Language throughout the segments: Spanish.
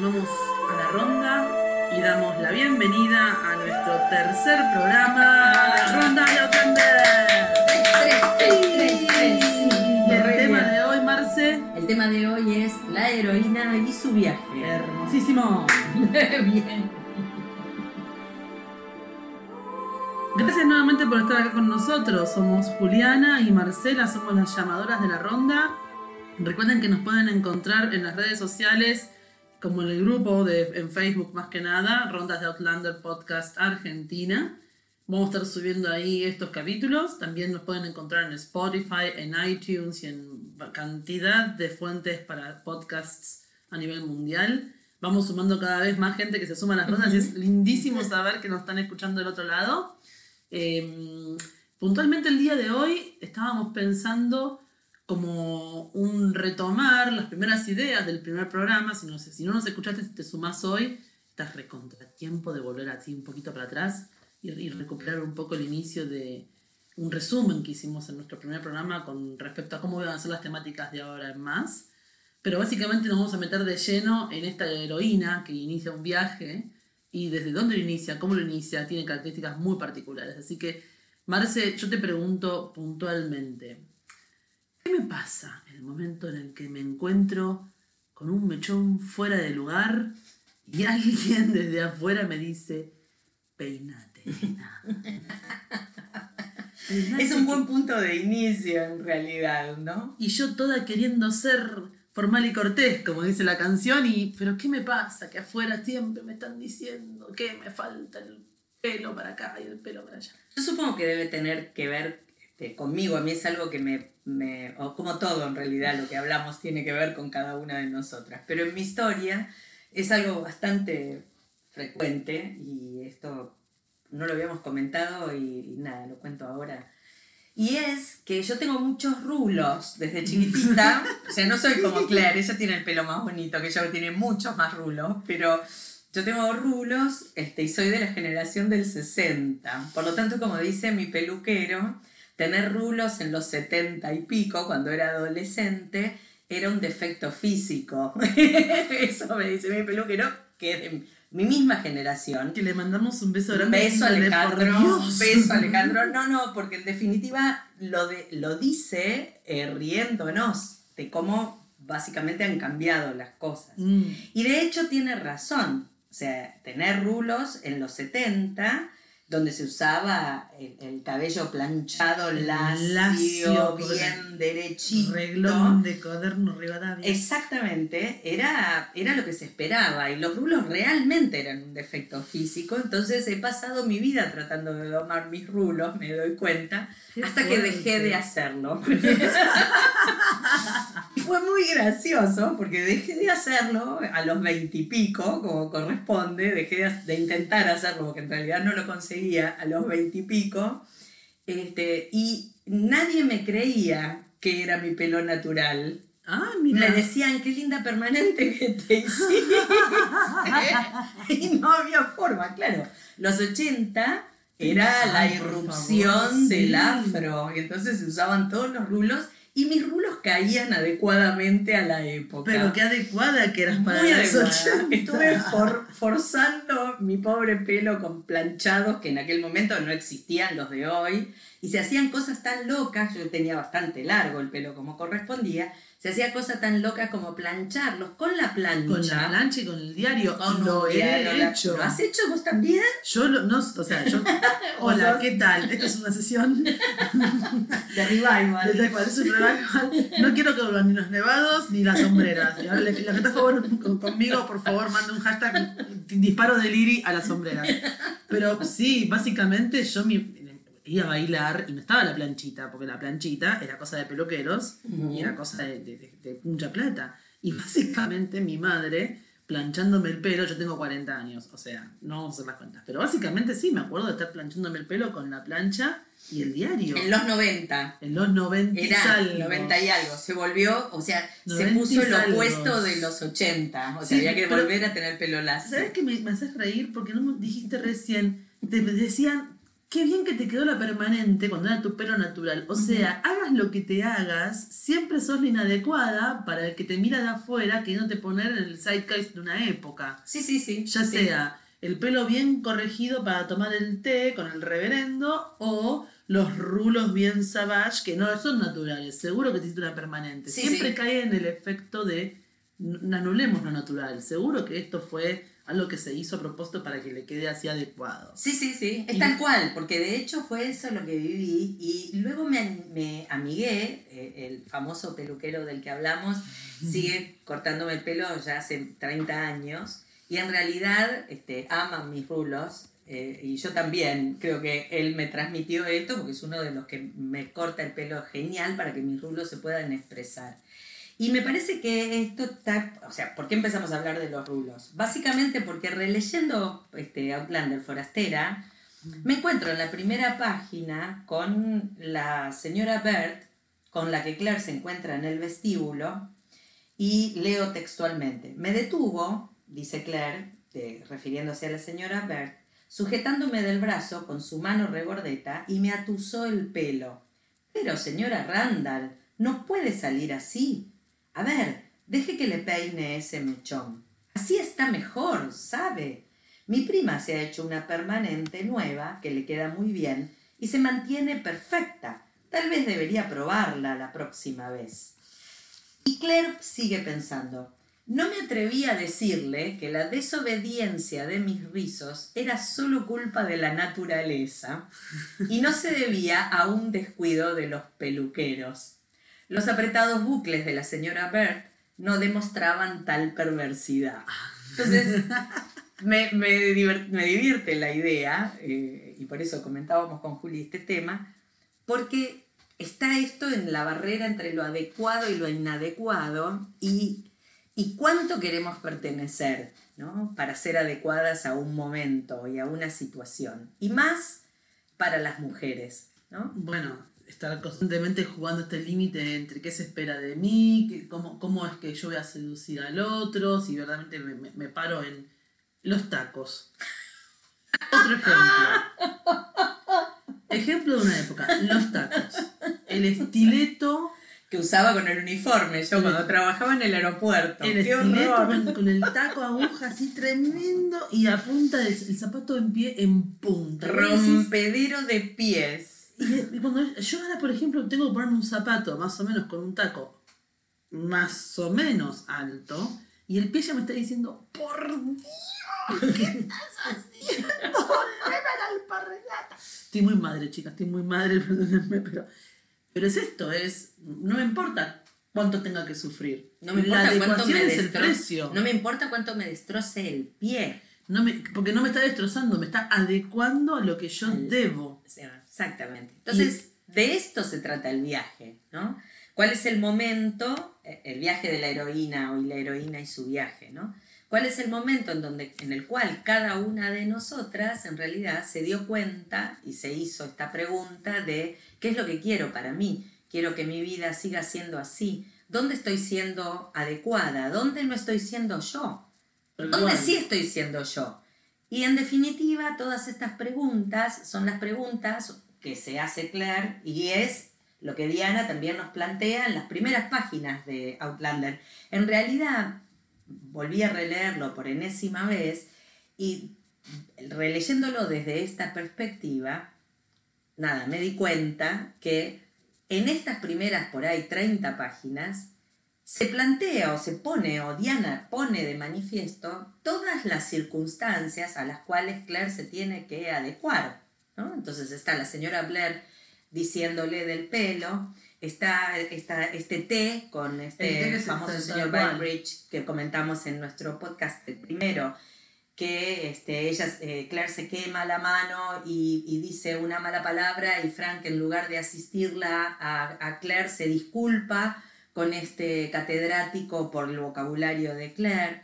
llamamos a la ronda y damos la bienvenida a nuestro tercer programa, la Ronda de. Y el tema de hoy, Marce, El tema de hoy es la heroína y su viaje. hermosísimo. Bien. Gracias nuevamente por estar acá con nosotros. Somos Juliana y Marcela, somos las llamadoras de la ronda. Recuerden que nos pueden encontrar en las redes sociales, como en el grupo de, en Facebook más que nada, Rondas de Outlander Podcast Argentina. Vamos a estar subiendo ahí estos capítulos. También nos pueden encontrar en Spotify, en iTunes y en cantidad de fuentes para podcasts a nivel mundial. Vamos sumando cada vez más gente que se suma a las rondas y es lindísimo saber que nos están escuchando del otro lado. Eh, puntualmente el día de hoy estábamos pensando como un retomar las primeras ideas del primer programa. Si no, si no nos escuchaste, si te sumás hoy, estás recontra tiempo de volver así un poquito para atrás y, y recuperar un poco el inicio de un resumen que hicimos en nuestro primer programa con respecto a cómo van a ser las temáticas de ahora en más. Pero básicamente nos vamos a meter de lleno en esta heroína que inicia un viaje y desde dónde lo inicia, cómo lo inicia, tiene características muy particulares. Así que, Marce, yo te pregunto puntualmente, ¿qué me pasa en el momento en el que me encuentro con un mechón fuera de lugar y alguien desde afuera me dice, peinate, nena"? Peinate Es un buen punto de inicio en realidad, ¿no? y yo toda queriendo ser formal y cortés, como dice la canción, y pero ¿qué me pasa? Que afuera siempre me están diciendo que me falta el pelo para acá y el pelo para allá. Yo supongo que debe tener que ver este, conmigo. A mí es algo que me, me- o como todo en realidad, lo que hablamos tiene que ver con cada una de nosotras. Pero en mi historia es algo bastante frecuente y esto no lo habíamos comentado y, y nada, lo cuento ahora. Y es que yo tengo muchos rulos desde chiquitita. o sea, no soy como Claire, ella tiene el pelo más bonito que yo, tiene muchos más rulos, pero yo tengo rulos este, y soy de la generación del 60. Por lo tanto, como dice mi peluquero, tener rulos en los 70 y pico, cuando era adolescente, era un defecto físico. Eso me dice mi peluquero, que es de mi misma generación. Que le mandamos un beso grande. beso, Alejandro. Un beso, Alejandro. No, no, porque en definitiva lo, de, lo dice eh, riéndonos de cómo básicamente han cambiado las cosas. Mm. Y de hecho tiene razón. O sea, tener rulos en los 70, donde se usaba el, el cabello planchado, lacio, bien derechito. Reglón de cuaderno Rivadavia. Exactamente, era, era lo que se esperaba y los rulos realmente eran un defecto físico, entonces he pasado mi vida tratando de domar mis rulos, me doy cuenta, Qué hasta que dejé de hacerlo. y fue muy gracioso porque dejé de hacerlo a los veintipico, como corresponde, dejé de, de intentar hacerlo porque en realidad no lo conseguía a los veintipico, este, y nadie me creía que era mi pelo natural. Ah, mira. Me decían, qué linda permanente que te hiciste. y no había forma, claro. Los 80 era la irrupción favor, del sí. afro. Y entonces se usaban todos los rulos y mis rulos caían adecuadamente a la época. Pero qué adecuada que eras para Muy adecuada. 80. Estuve for- forzando mi pobre pelo con planchados que en aquel momento no existían los de hoy y se hacían cosas tan locas, yo tenía bastante largo el pelo como correspondía, se hacía cosas tan locas como plancharlos con la plancha. Con la plancha y con el diario. Con lo un diario, he hecho. ¿Lo has hecho vos también? Yo lo- no, o sea, yo. Hola, ¿qué tal? Esta es una sesión De de revival. tal cual es un revival. No quiero que vuelvan ni los nevados ni las sombreras. La que está conmigo, por favor, mande un hashtag disparo de Liri a las sombreras. Pero sí, básicamente yo mi- iba a bailar y no estaba la planchita, porque la planchita era cosa de peluqueros y era cosa de, de, mucha plata. Y básicamente mi madre planchándome el pelo, yo tengo 40 años, o sea, no vamos a hacer las cuentas, pero básicamente sí, me acuerdo de estar planchándome el pelo con la plancha y el diario. En los 90. En los 90 y Era algo. 90 y algo. Se volvió, o sea, se 90 y puso algo. opuesto de los 80. O sea, Sí, había que volver a tener pelo lacio. ¿Sabes que me, me haces reír? Porque no me dijiste recién, te decían qué bien que te quedó la permanente cuando era tu pelo natural. O sea, hagas lo que te hagas, siempre sos la inadecuada para el que te mira de afuera, queriéndote poner en el zeitgeist de una época. Sí, sí, sí. Ya sí. sea el pelo bien corregido para tomar el té con el reverendo o los rulos bien savage que no son naturales. Seguro que te hiciste una permanente. Sí, Siempre sí. cae en el efecto de anulemos lo natural. Seguro que esto fue algo que se hizo a propósito para que le quede así adecuado. Sí, sí, sí, es Y- tal cual, porque de hecho fue eso lo que viví y luego me, me amigué, eh, el famoso peluquero del que hablamos, sigue cortándome el pelo ya hace 30 años y en realidad este, ama mis rulos eh, y yo también creo que él me transmitió esto porque es uno de los que me corta el pelo genial para que mis rulos se puedan expresar. Y me parece que esto está, o sea, ¿por qué empezamos a hablar de los rulos? Básicamente porque releyendo este, Outlander Forastera, me encuentro en la primera página con la señora Bert, con la que Claire se encuentra en el vestíbulo, y leo textualmente. Me detuvo, dice Claire, de- refiriéndose a la señora Bert, sujetándome del brazo con su mano regordeta y me atusó el pelo. Pero, señora Randall, no puede salir así. A ver, deje que le peine ese mechón. Así está mejor, ¿sabe? Mi prima se ha hecho una permanente nueva que le queda muy bien y se mantiene perfecta. Tal vez debería probarla la próxima vez. Y Claire sigue pensando. No me atreví a decirle que la desobediencia de mis rizos era solo culpa de la naturaleza y no se debía a un descuido de los peluqueros. Los apretados bucles de la señora Bert no demostraban tal perversidad. Entonces, me, me, divir- me divierte la idea, eh, y por eso comentábamos con Juli este tema, porque está esto en la barrera entre lo adecuado y lo inadecuado, y, y cuánto queremos pertenecer, ¿no? Para ser adecuadas a un momento y a una situación, y más para las mujeres, ¿no? Bueno, estar constantemente jugando este límite entre qué se espera de mí, qué- cómo, cómo es que yo voy a seducir al otro, si verdaderamente me, me- me paro en los tacos. Otro ejemplo. Ejemplo de una época, los tacos. El estileto, Que usaba con el uniforme, yo cuando trabajaba en el aeropuerto. el ¡Qué estileto con, con el taco aguja así tremendo y a punta del el zapato en pie en punta. Rompedero de pies. Y, y cuando yo ahora, por ejemplo, tengo que ponerme un zapato más o menos con un taco más o menos alto, y el pie ya me está diciendo, por Dios, ¿qué estás haciendo? Volveme a la. Estoy muy madre, chicas, estoy muy madre, perdónenme, pero, pero es esto, es, no me importa cuánto tenga que sufrir. No me La importa cuánto adecuación me es el precio. No me importa cuánto me destroce el pie. No me- porque no me está destrozando, me está adecuando a lo que yo debo. O sea, exactamente. Entonces, de esto se trata el viaje, ¿no? ¿Cuál es el momento, eh, el viaje de la heroína o y la heroína y su viaje, ¿no? ¿Cuál es el momento en, donde, en el cual cada una de nosotras en realidad se dio cuenta y se hizo esta pregunta de qué es lo que quiero para mí? Quiero que mi vida siga siendo así. ¿Dónde estoy siendo adecuada? ¿Dónde no estoy siendo yo? ¿Dónde sí estoy siendo yo? Y en definitiva, todas estas preguntas son las preguntas que se hace Claire y es lo que Diana también nos plantea en las primeras páginas de Outlander. En realidad, volví a releerlo por enésima vez y releyéndolo desde esta perspectiva, nada, me di cuenta que en estas primeras por ahí 30 páginas se plantea o se pone o Diana pone de manifiesto todas las circunstancias a las cuales Claire se tiene que adecuar. ¿No? Entonces está la señora Blair diciéndole del pelo, está, está este té con este famoso señor cual. Bybridge que comentamos en nuestro podcast el primero, que este, ella, eh, Claire se quema la mano y, y dice una mala palabra y Frank en lugar de asistirla a, a Claire se disculpa con este catedrático por el vocabulario de Claire.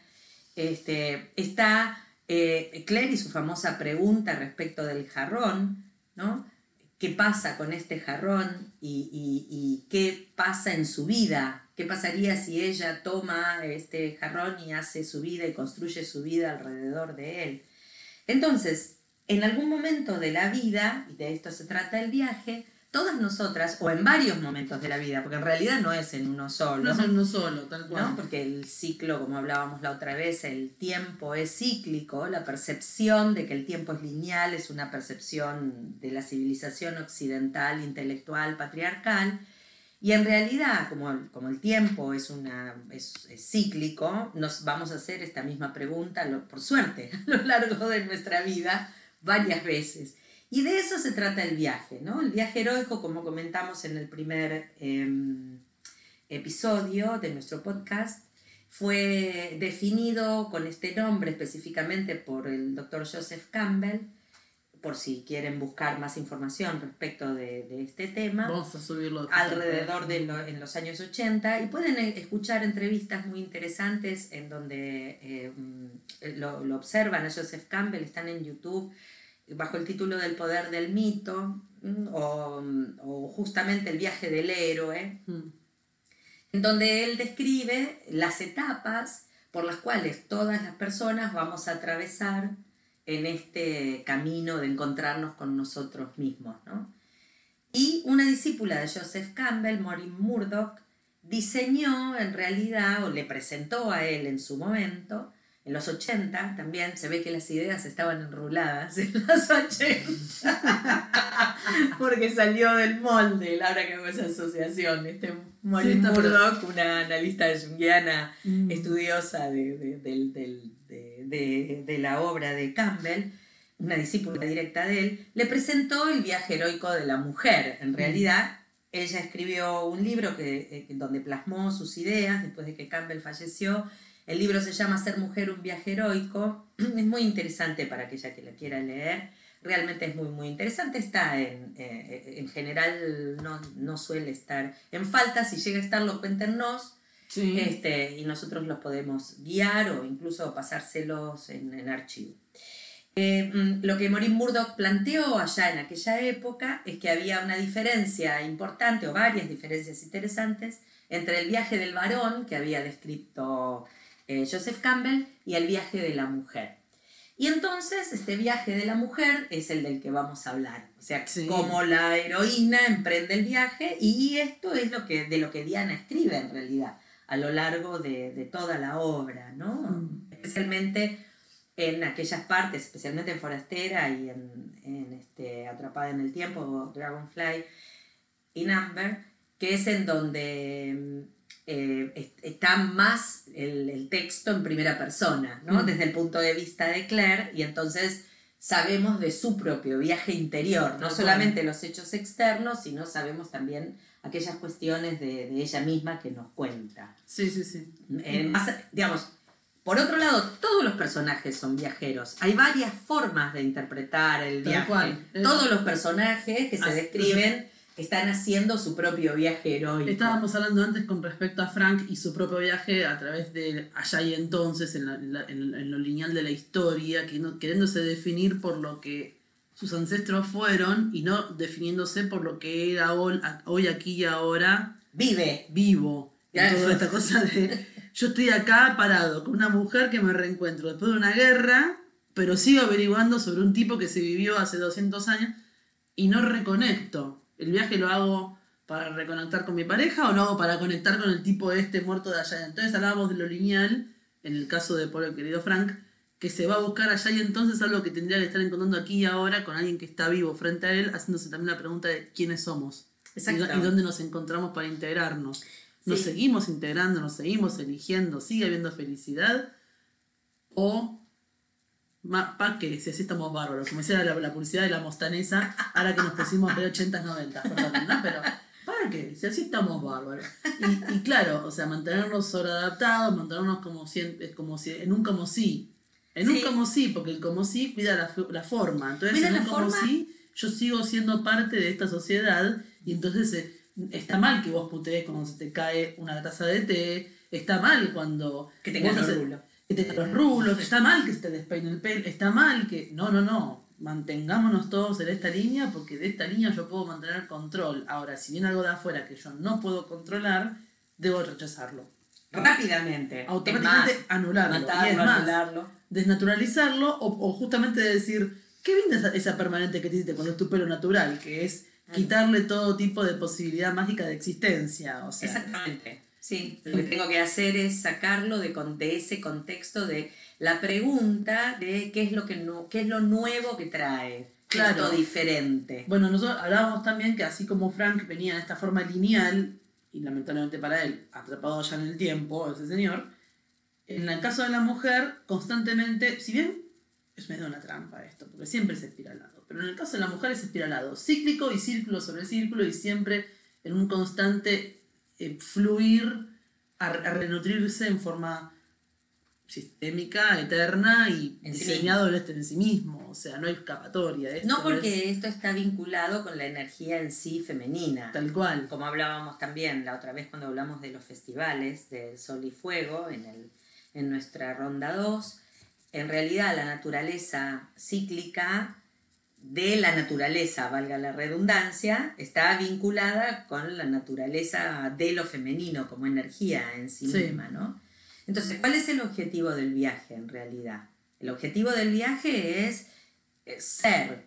Este, está eh, Claire y su famosa pregunta respecto del jarrón, ¿no? ¿Qué pasa con este jarrón y, qué pasa en su vida? ¿Qué pasaría si ella toma este jarrón y hace su vida y construye su vida alrededor de él? Entonces, en algún momento de la vida, y de esto se trata el viaje, todas nosotras, o en varios momentos de la vida, porque en realidad no es en uno solo. No es en uno solo, tal cual. ¿no? Porque el ciclo, como hablábamos la otra vez, el tiempo es cíclico, la percepción de que el tiempo es lineal es una percepción de la civilización occidental, intelectual, patriarcal. Y en realidad, como, como el tiempo es, una, es, cíclico, nos vamos a hacer esta misma pregunta, por suerte, a lo largo de nuestra vida, varias veces. Y de eso se trata el viaje, ¿no? El viaje heroico, como comentamos en el primer em, episodio de nuestro podcast, fue definido con este nombre específicamente por el doctor Joseph Campbell, por si quieren buscar más información respecto de, este tema. Vamos a subirlo. Alrededor de en los años 80 y pueden eh, escuchar entrevistas muy interesantes en donde em, lo, lo, observan a Joseph Campbell, están en YouTube bajo el título del poder del mito, o, justamente el viaje del héroe, mm. en donde él describe las etapas por las cuales todas las personas vamos a atravesar en este camino de encontrarnos con nosotros mismos. Y una discípula de Joseph Campbell, Maureen Murdoch, diseñó en realidad, o le presentó a él en su momento, en los 80 también se ve que las ideas estaban enruladas en los 80 porque salió del molde ahora que hago esa asociación este Molly Murdoch una analista junguiana mm. estudiosa de, de, la obra de Campbell una discípula directa de él le presentó el viaje heroico de la mujer en mm. realidad ella escribió un libro que, eh, donde plasmó sus ideas después de que Campbell falleció el libro se llama Ser mujer, un viaje heroico. Es muy interesante para aquella que la quiera leer. Realmente es muy, muy interesante. Está en, eh, en general, no, no, suele estar en falta. Si llega a estarlo, cuéntenos. Este, y nosotros los podemos guiar o incluso pasárselos en, en archivo. Eh, mm, lo que Maureen Murdoch planteó allá en aquella época es que había una diferencia importante o varias diferencias interesantes entre el viaje del varón que había descrito eh, Joseph Campbell y El viaje de la mujer. Y entonces este viaje de la mujer es el del que vamos a hablar. O sea, como la heroína emprende el viaje y esto es lo que, de lo que Diana escribe en realidad a lo largo de, toda la obra, ¿no? Mm. Especialmente en aquellas partes, especialmente en Forastera y en, este, Atrapada en el Tiempo, Dragonfly y Number, que es en donde eh, está más el, texto en primera persona, ¿no? Mm. Desde el punto de vista de Claire, y entonces sabemos de su propio viaje interior, no solamente los hechos externos, sino sabemos también aquellas cuestiones de, ella misma que nos cuenta. Sí, sí, sí. Eh, digamos, por otro lado, todos los personajes son viajeros. Hay varias formas de interpretar el viaje. Todos los personajes que se describen están haciendo su propio viaje heroico. Estábamos hablando antes con respecto a Frank y su propio viaje a través de allá y entonces, en, lo lineal de la historia, queriéndose definir por lo que sus ancestros fueron y no definiéndose por lo que era hoy, aquí y ahora. Vive. Vivo. toda esta cosa de yo estoy acá parado con una mujer que me reencuentro después de una guerra, pero sigo averiguando sobre un tipo que se vivió hace 200 años y no reconecto ¿El viaje lo hago para reconectar con mi pareja o lo hago para conectar con el tipo este muerto de allá? Entonces hablábamos de lo lineal, en el caso de el querido Frank, que se va a buscar allá y entonces algo que tendría que estar encontrando aquí y ahora con alguien que está vivo frente a él, haciéndose también la pregunta de quiénes somos y, dónde nos encontramos para integrarnos. ¿Nos seguimos integrando, nos seguimos eligiendo, sigue habiendo felicidad? ¿O para que si así estamos bárbaros, como decía la, publicidad de la mostanesa, ahora que nos pusimos de 80 90, perdón, ¿no? Pero, ¿para qué? Si así estamos bárbaros. Y, claro, o sea, mantenernos sobreadaptados, mantenernos como si, como si, en un como sí. En un como sí, porque el como sí cuida la, la forma. Entonces, en un como sí, yo sigo siendo parte de esta sociedad y entonces eh, está mal que vos putees cuando se te cae una taza de té, está mal cuando... Que tengas el que te los rulos, está mal que se te despeine el pelo, está mal que... No, no, no, mantengámonos todos en esta línea porque de esta línea yo puedo mantener control. Ahora, si viene algo de afuera que yo no puedo controlar, debo rechazarlo. Rápidamente. Automáticamente anularlo. Matarlo, anularlo. Desnaturalizarlo o, justamente decir qué esa, esa permanente que te hiciste cuando es tu pelo natural, que es quitarle todo tipo de posibilidad mágica de existencia. O sea, Exactamente. Sí, lo que tengo que hacer es sacarlo de, de ese contexto de la pregunta de qué es lo que no, qué es lo nuevo que trae, Claro. esto diferente. Bueno, nosotros hablábamos también que así como Frank venía en esta forma lineal, y lamentablemente para él, atrapado ya en el tiempo, ese señor, en el caso de la mujer, constantemente, si bien es medio una trampa esto, porque siempre es espiralado, pero en el caso de la mujer es espiralado, cíclico y círculo sobre círculo y siempre en un constante eh, fluir, a, a renutrirse en forma sistémica, eterna y En sí diseñado este en sí mismo, o sea, no hay escapatoria. esto No es porque esto está vinculado con la energía en sí femenina. tal cual. Como hablábamos también la otra vez cuando hablamos de los festivales del Sol y Fuego en, el, en nuestra ronda 2, en realidad la naturaleza cíclica de la naturaleza, valga la redundancia, está vinculada con la naturaleza de lo femenino como energía en sí, Sí. misma, ¿no? Entonces, ¿cuál es el objetivo del viaje en realidad? El objetivo del viaje es ser,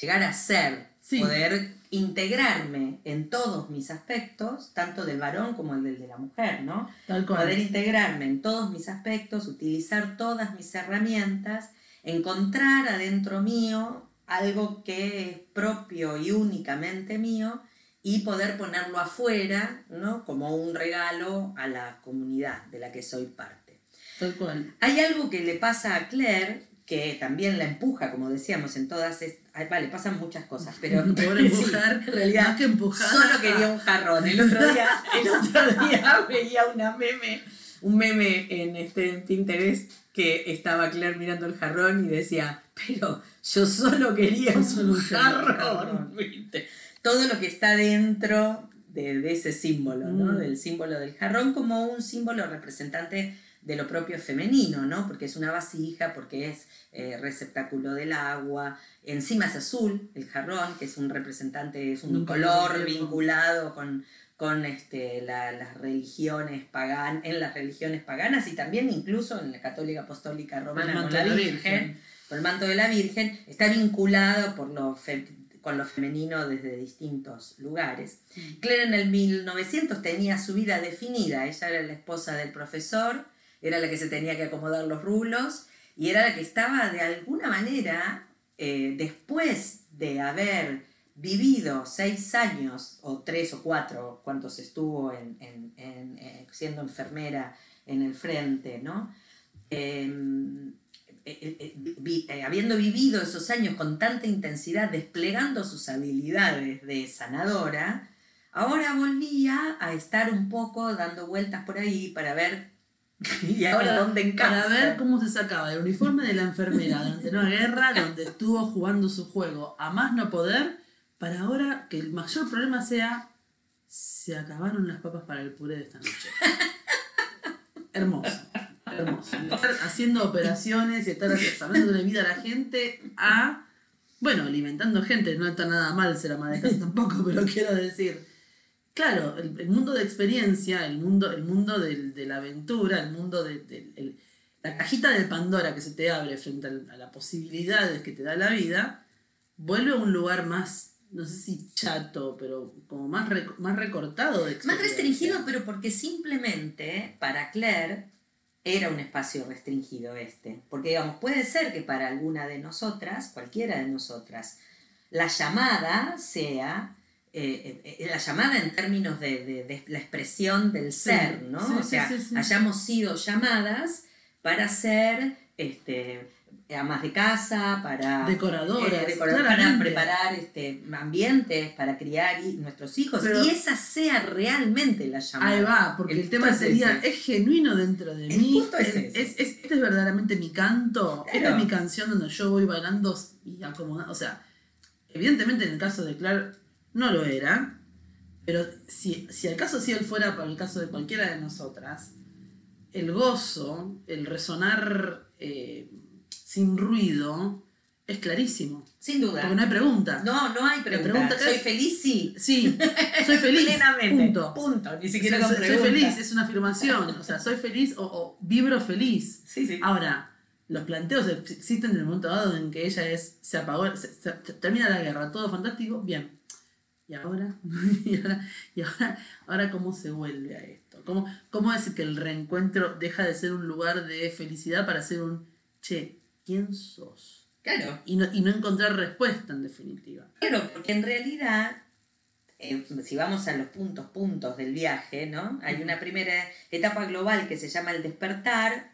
llegar a ser, Sí. poder integrarme en todos mis aspectos, tanto del varón como el del de la mujer, ¿no? Tal cual. Poder integrarme en todos mis aspectos, utilizar todas mis herramientas, encontrar adentro mío algo que es propio y únicamente mío y poder ponerlo afuera, ¿no? Como un regalo a la comunidad de la que soy parte. Tal cual. Hay algo que le pasa a Claire que también la empuja, como decíamos, en todas estas... Vale, pasan muchas cosas, pero Pobre sí, mujer, en realidad más que empujada. solo quería un jarrón. El otro día, el otro día veía una meme, un meme en, este, en Pinterest que estaba Claire mirando el jarrón y decía, pero yo solo quería un jarrón. ¿viste? Todo lo que está dentro de, de ese símbolo, ¿no? Mm. Del símbolo del jarrón como un símbolo representante de lo propio femenino, ¿no? Porque es una vasija, porque es eh, receptáculo del agua, encima es azul el jarrón, que es un representante, es un Un color color vinculado con, con este, la- las religiones paganas, en las religiones paganas y también incluso en la católica apostólica romana con la Virgen, Virgen. El manto de la Virgen, está vinculado por lo con lo femenino desde distintos lugares. Claire en el 1900 tenía su vida definida. Ella era la esposa del profesor, era la que se tenía que acomodar los rulos y era la que estaba de alguna manera, eh, después de haber vivido seis años o tres o cuatro, cuantos estuvo en, en- en, eh, siendo enfermera en el frente, ¿no? Em, eh, eh, eh, vi- eh, habiendo vivido esos años con tanta intensidad, desplegando sus habilidades de sanadora, ahora volvía a estar un poco dando vueltas por ahí para ver y ahora Para- dónde encaja. Para ver cómo se sacaba el uniforme de la enfermera durante una guerra donde estuvo jugando su juego a más no poder, para ahora que el mayor problema sea se acabaron las papas para el puré de esta noche. Hermoso, hermoso. Estar haciendo operaciones y estar salvando de vida a la gente a, bueno, alimentando gente, no está nada mal ser ama de casa tampoco, pero quiero decir, Claro, el, el mundo de experiencia, el mundo, el mundo del- de la aventura, el mundo de, del- el- la cajita de Pandora que se te abre frente al- a las posibilidades que te da la vida, vuelve a un lugar más, no sé si chato, pero como más, rec- más recortado de Más restringido, pero porque simplemente para Claire era un espacio restringido este. Porque, digamos, puede ser que para alguna de nosotras, cualquiera de nosotras, la llamada sea, eh, eh, eh, la llamada en términos de, de- de la expresión del Sí, ser, ¿no? sí, o sea, sí. hayamos sido llamadas para ser este, amas de casa, para Decoradoras, eh, decorar- para preparar este, ambientes, para criar y- nuestros hijos, Pero- y esa sea realmente la llamada. Ahí va, porque el, El tema es sería, ese. es genuino dentro de El mí. punto es ese. es- este es verdaderamente mi canto. Esta Claro. es mi canción donde yo voy bailando y acomodando. O sea, evidentemente en el caso de Clark no lo era. Pero si, si al caso si él fuera para el caso de cualquiera de nosotras, el gozo, el resonar eh, sin ruido, es clarísimo. Sin duda. Porque no hay pregunta. No, no hay pregunta. Soy es- feliz, sí. Sí, soy feliz. Plenamente. Punto. Punto. Ni siquiera sea, con soy, soy feliz, es una afirmación. O sea, soy feliz o, o vibro feliz. Sí, sí. Ahora, los planteos existen en el momento dado en que ella es, se apagó, se- se- termina la guerra, todo fantástico, bien. ¿Y ahora? ¿Y ahora, y ahora, ahora cómo se vuelve a esto? ¿Cómo, ¿Cómo es que el reencuentro deja de ser un lugar de felicidad para ser un, che, ¿quién sos? Claro, Y no, y no encontrar respuesta en definitiva. Claro, porque en realidad, eh, si vamos a los puntos, puntos del viaje, ¿no? Hay una primera etapa global que se llama el despertar,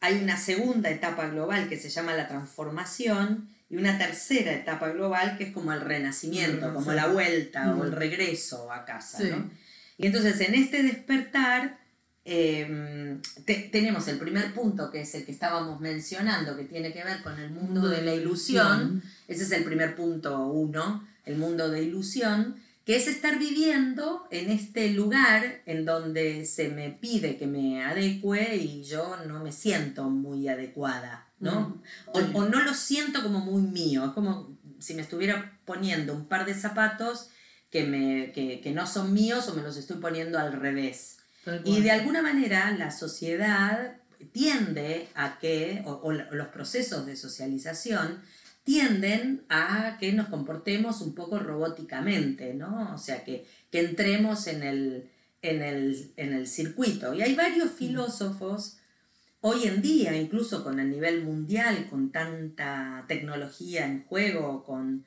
hay una segunda etapa global que se llama la transformación y una tercera etapa global que es como el renacimiento, como la vuelta o el regreso a casa, Sí. ¿no? Y entonces en este despertar eh, te- tenemos el primer punto que es el que estábamos mencionando, que tiene que ver con el mundo de la ilusión. Ese es el primer punto uno, el mundo de ilusión, que es estar viviendo en este lugar en donde se me pide que me adecue y yo no me siento muy adecuada, ¿no? O, Sí. o no lo siento como muy mío, es como si me estuviera poniendo un par de zapatos que, me, que, que no son míos o me los estoy poniendo al revés. Y de alguna manera la sociedad tiende a que, o, los procesos de socialización tienden a que nos comportemos un poco robóticamente, ¿no? O sea, que, que entremos en el, en, el, en el circuito. Y hay varios filósofos hoy en día, incluso con el nivel mundial, con tanta tecnología en juego, con,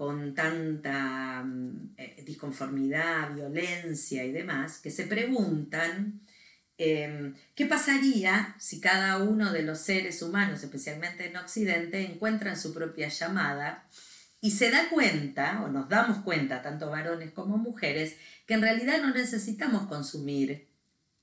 con tanta mm, eh, disconformidad, violencia y demás, que se preguntan eh, qué pasaría si cada uno de los seres humanos, especialmente en Occidente, encuentran su propia llamada y se da cuenta, o nos damos cuenta, tanto varones como mujeres, que en realidad no necesitamos consumir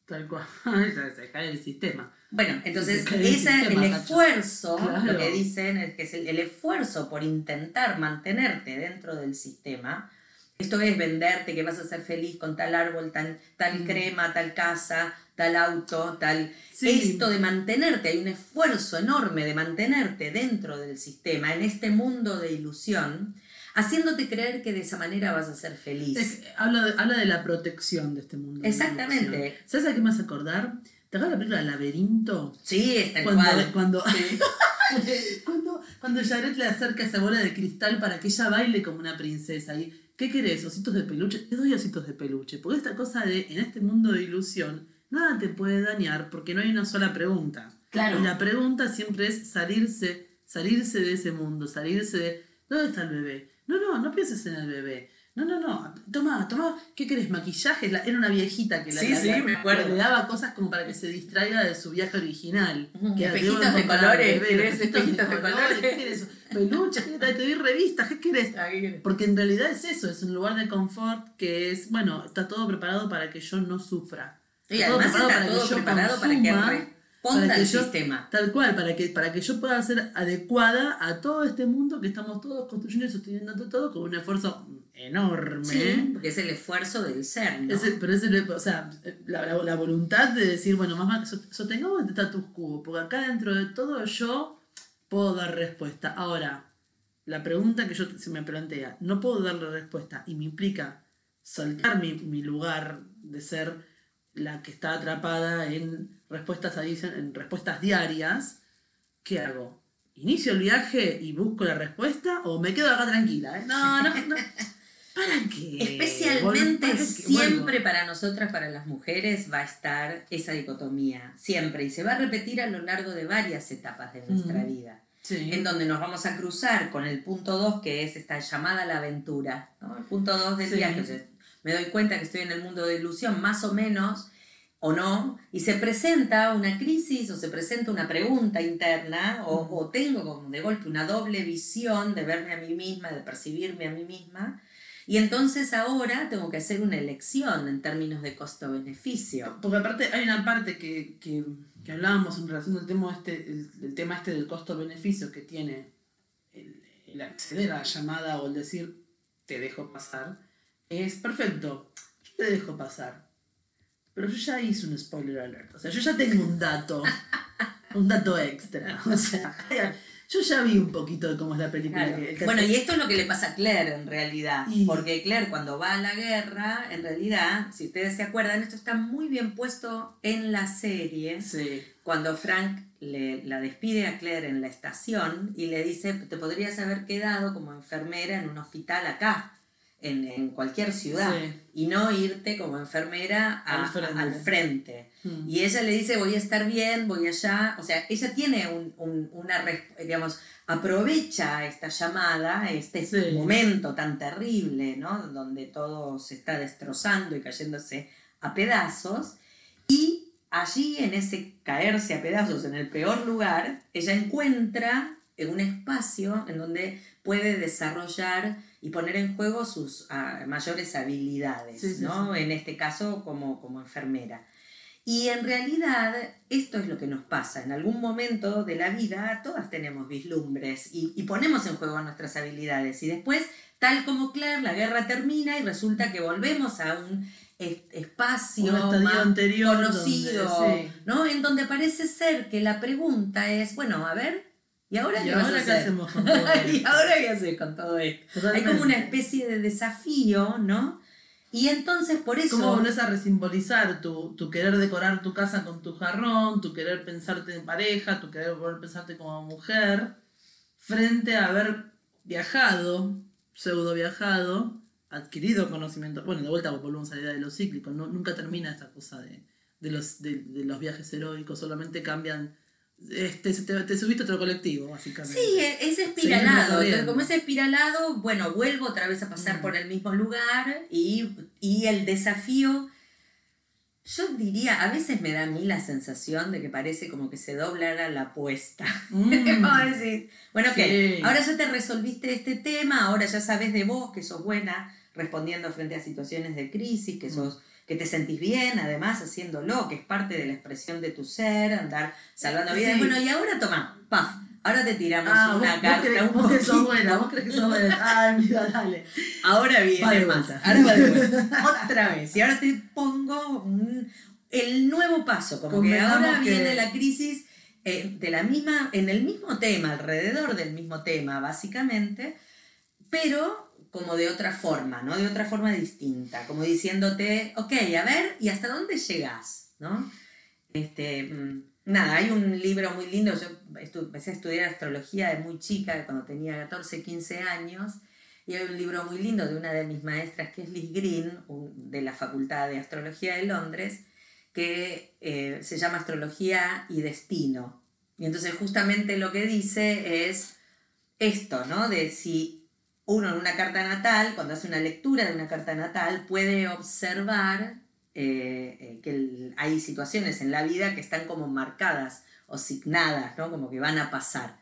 Tal cual. cae el sistema. Bueno, entonces ese el esfuerzo, Claro. lo que dicen es que es el, el esfuerzo por intentar mantenerte dentro del sistema. Esto es venderte que vas a ser feliz con tal árbol, tal, tal Mm. crema, tal casa, tal auto, tal... Sí. Esto de mantenerte, hay un esfuerzo enorme de mantenerte dentro del sistema, en este mundo de ilusión, haciéndote creer que de esa manera vas a ser feliz. Es- habla, de, habla de la protección de este mundo. Exactamente. ¿Sabes a qué me hace acordar? ¿Te acuerdas la película Laberinto? Sí, es tal Cuando, cual. cuando, Sí. cuando, cuando Jared le acerca esa bola de cristal para que ella baile como una princesa. Y, ¿Qué querés? ¿Ositos de peluche? Te doy ositos de peluche. Porque esta cosa de, en este mundo de ilusión, nada te puede dañar porque no hay una sola pregunta. Claro. Y la pregunta siempre es salirse, salirse de ese mundo, salirse de, ¿dónde está el bebé? No, no, no pienses en el bebé. No, no, no. Toma, toma, ¿qué querés? ¿Maquillaje? La- era una viejita que la, Sí, la- sí, la- me acuerdo. le daba cosas como para que se distraiga de su viaje original. Que espejitos "Debo de colores, ¿querés espejitos de colores? ¿Qué querés? Peluche, ¿qué te doy revistas? ¿Qué querés? Porque en realidad es eso, es un lugar de confort que es, bueno, está todo preparado para que yo no sufra. Y Está todo preparado está para que yo preparado consuma, para que al yo- sistema. Tal cual, para que, para que yo pueda ser adecuada a todo este mundo que estamos todos construyendo y sosteniendo todo con un esfuerzo enorme. Sí, porque es el esfuerzo del ser, ¿no? Es el- pero es el- o sea, la, la- la voluntad de decir, bueno, so- sostengamos este status quo, porque acá dentro de todo yo puedo dar respuesta. Ahora, la pregunta que yo se me plantea, no puedo darle respuesta y me implica soltar mi, mi lugar de ser la que está atrapada en respuestas, en respuestas diarias, ¿qué hago? ¿Inicio el viaje y busco la respuesta o me quedo acá tranquila? eh? No, no, no. ¿Para qué? Especialmente ¿Para qué? siempre para nosotras, para las mujeres, va a estar esa dicotomía, siempre, y se va a repetir a lo largo de varias etapas de nuestra Mm. vida, Sí. en donde nos vamos a cruzar con el punto 2, que es esta llamada a la aventura, ¿no? el punto 2 del Sí. viaje. Me doy cuenta que estoy en el mundo de ilusión, más o menos, o no, y se presenta una crisis o se presenta una pregunta interna, o, o tengo como de golpe una doble visión de verme a mí misma, de percibirme a mí misma, y entonces ahora tengo que hacer una elección en términos de costo-beneficio. Porque aparte hay una parte que, que, que hablábamos en relación al tema este, el, el tema este del costo-beneficio que tiene el, el acceder a la llamada o el decir te dejo pasar, es perfecto, yo te dejo pasar. Pero yo ya hice un spoiler alert, o sea, yo ya tengo un dato, un dato extra. O sea, Yo ya vi un poquito de cómo es la película. Claro. que- Bueno, y esto es lo que le pasa a Claire en realidad. Y- Porque Claire cuando va a la guerra, en realidad, si ustedes se acuerdan, esto está muy bien puesto en la serie. Sí. Cuando Frank le, la despide a Claire en la estación y le dice, te podrías haber quedado como enfermera en un hospital acá, en, en cualquier ciudad, Sí. y no irte como enfermera a- Al frente. al frente. Mm. Y ella le dice, voy a estar bien, voy allá. O sea, ella tiene un- un- una, digamos, aprovecha esta llamada, este Sí. momento tan terrible, ¿no? Donde todo se está destrozando y cayéndose a pedazos. Y allí, en ese caerse a pedazos, en el peor lugar, ella encuentra un espacio en donde puede desarrollar y poner en juego sus ah, mayores habilidades, Sí, sí, ¿no? En este caso, como, como enfermera. Y en realidad esto es lo que nos pasa. En algún momento de la vida todas tenemos vislumbres y, y ponemos en juego nuestras habilidades. Y después, tal como Claire, la guerra termina y resulta que volvemos a un es- espacio Un más anterior conocido, donde- sí. ¿no? En donde parece ser que la pregunta es, bueno, a ver, ¿y ahora ¿Y qué ahora hacemos con todo ¿Y esto? ahora qué haces con todo esto? Hay como una especie de desafío, ¿no? Y entonces por eso... ¿Cómo volvés a resimbolizar tu, tu querer decorar tu casa con tu jarrón, tu querer pensarte en pareja, tu querer volver a pensarte como mujer, frente a haber viajado, pseudo viajado, adquirido conocimiento? Bueno, de vuelta volvemos a la idea de lo cíclico, no- nunca termina esta cosa de, de los, de, de los viajes heroicos, solamente cambian. Este, te, te subiste a otro colectivo, básicamente. Sí, es es espiralado. Entonces, como es espiralado, bueno, vuelvo otra vez a pasar Mm. por el mismo lugar y, y el desafío, yo diría, a veces me da a mí la sensación de que parece como que se doblara la apuesta. Mm. Vamos a decir, bueno, ok, Sí. ahora ya te resolviste este tema, ahora ya sabes de vos que sos buena respondiendo frente a situaciones de crisis, que Mm. Que te sentís bien, además haciéndolo, que es parte de la expresión de tu ser, andar salvando vidas. Sí. Bueno, y ahora toma, paf, ahora te tiramos Ah, vos, una vos carta crees, un vos que sos buena, vos crees que sos buena. Ay, mira, dale. Ahora viene Va de más. Ahora va de vuelta. Otra vez. Y ahora te pongo un- el nuevo paso. Como que ahora que- viene la crisis eh, de la misma, en el mismo tema, alrededor del mismo tema, básicamente, pero como de otra forma, ¿no? De otra forma distinta. Como diciéndote, ok, a ver, ¿y hasta dónde llegas? ¿No? Este, mm, nada, hay un libro muy lindo, yo empecé a estudiar astrología de muy chica, cuando tenía 14, 15 años, y hay un libro muy lindo de una de mis maestras, que es Liz Green, de la Facultad de Astrología de Londres, que eh, se llama Astrología y Destino. Y entonces justamente lo que dice es esto, ¿no? De si uno en una carta natal, cuando hace una lectura de una carta natal, puede observar eh, eh, que el- hay situaciones en la vida que están como marcadas o signadas, ¿no? Como que van a pasar.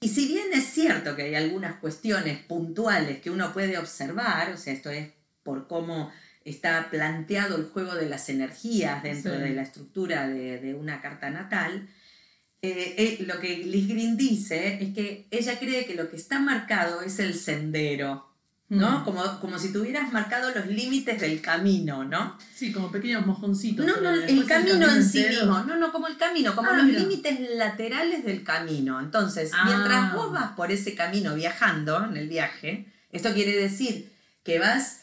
Y si bien es cierto que hay algunas cuestiones puntuales que uno puede observar, o sea, esto es por cómo está planteado el juego de las energías dentro Sí. de la estructura de, de una carta natal, eh, eh, lo que Liz Green dice es que ella cree que lo que está marcado es el sendero, ¿no? Mm. Como, como si tuvieras marcado los límites del camino, ¿no? Sí, como pequeños mojoncitos. No, no, el camino en sí entero. mismo, no, no, como el camino, como Ah, los mira. límites laterales del camino. Entonces, Ah. mientras vos vas por ese camino viajando en el viaje, esto quiere decir que vas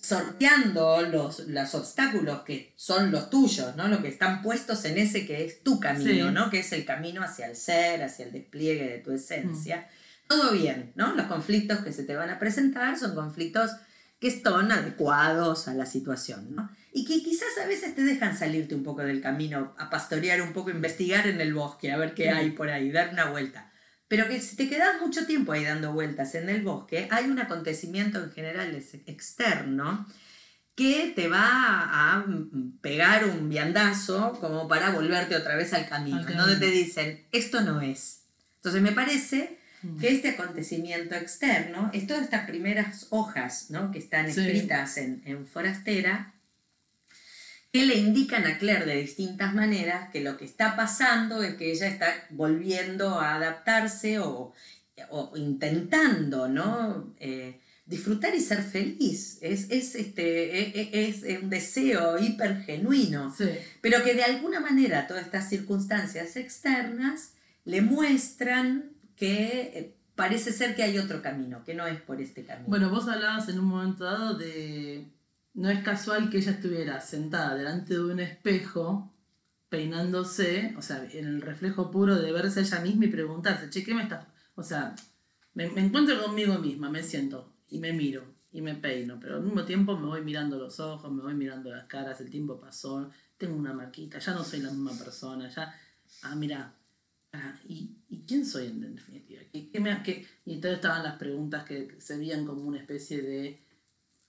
sorteando los, los obstáculos que son los tuyos, ¿no? Los que están puestos en ese que es tu camino, Sí. ¿no? Que es el camino hacia el ser, hacia el despliegue de tu esencia. Mm. Todo bien, ¿no? Los conflictos que se te van a presentar son conflictos que son adecuados a la situación, ¿no? Y que quizás a veces te dejan salirte un poco del camino, a pastorear un poco, investigar en el bosque, a ver qué hay por ahí, dar una vuelta. Pero que si te quedas mucho tiempo ahí dando vueltas en el bosque, hay un acontecimiento en general externo que te va a pegar un viandazo como para volverte otra vez al camino, donde te dicen, esto no es. Entonces me parece Mm. que este acontecimiento externo es todas estas primeras hojas ¿no? que están Sí. escritas en, en Forastera, que le indican a Claire de distintas maneras que lo que está pasando es que ella está volviendo a adaptarse o, o intentando ¿no? Eh, disfrutar y ser feliz. Es, es, este, e- e- es un deseo hiper genuino Sí. pero que de alguna manera todas estas circunstancias externas le muestran que eh, parece ser que hay otro camino, que no es por este camino. Bueno, vos hablabas en un momento dado de... No es casual que ella estuviera sentada delante de un espejo, peinándose, o sea, en el reflejo puro de verse ella misma y preguntarse, che, ¿qué me está...? O sea, me, me encuentro conmigo misma, me siento y me miro y me peino, pero al mismo tiempo me voy mirando los ojos, me voy mirando las caras, el tiempo pasó, tengo una marquita, ya no soy la misma persona, ya, ah, mira, ah, ¿y, ¿y quién soy en definitiva? ¿Qué, me, qué? Y entonces estaban las preguntas que se veían como una especie de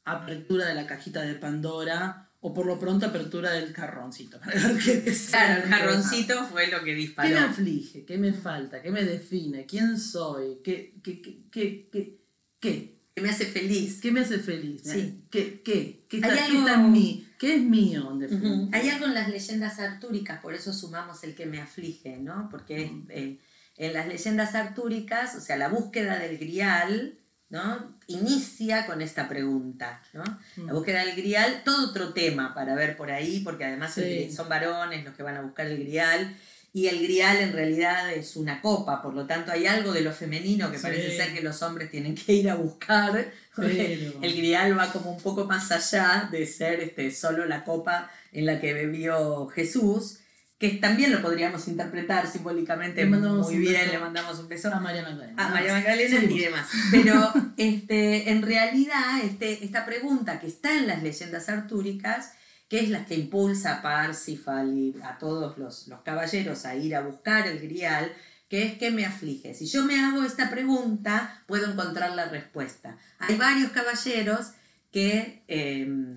apertura de la cajita de Pandora o por lo pronto apertura del jarroncito. para ver qué- claro, el jarroncito fue lo que ¿Qué me disparó. aflige? ¿Qué me falta? ¿Qué me define? ¿Quién soy? ¿Qué, qué, qué, qué, qué, qué? Me hace feliz. ¿Qué me hace feliz? Sí. ¿Qué, qué, qué, está, algo- está en mí? ¿Qué es mío? Definitiva? Ujú. Hay algo en las leyendas artúricas, por eso sumamos el que me aflige, ¿no? Porque Mm. eh, en las leyendas artúricas, o sea, la búsqueda del grial, ¿no? Inicia con esta pregunta, ¿no? Mm. La búsqueda del grial, todo otro tema para ver por ahí, porque además Sí. son varones los que van a buscar el grial, y el grial en realidad es una copa, por lo tanto hay algo de lo femenino que Sí. parece ser que los hombres tienen que ir a buscar. Pero- El grial va como un poco más allá de ser este, solo la copa en la que bebió Jesús, que también lo podríamos interpretar simbólicamente muy bien, le mandamos un beso A María Magdalena. a María. Magdalena y demás. Pero este, en realidad este, esta pregunta que está en las leyendas artúricas, que es la que impulsa a Parsifal y a todos los, los caballeros a ir a buscar el grial, que es ¿qué me aflige? Si yo me hago esta pregunta, puedo encontrar la respuesta. Hay varios caballeros que eh,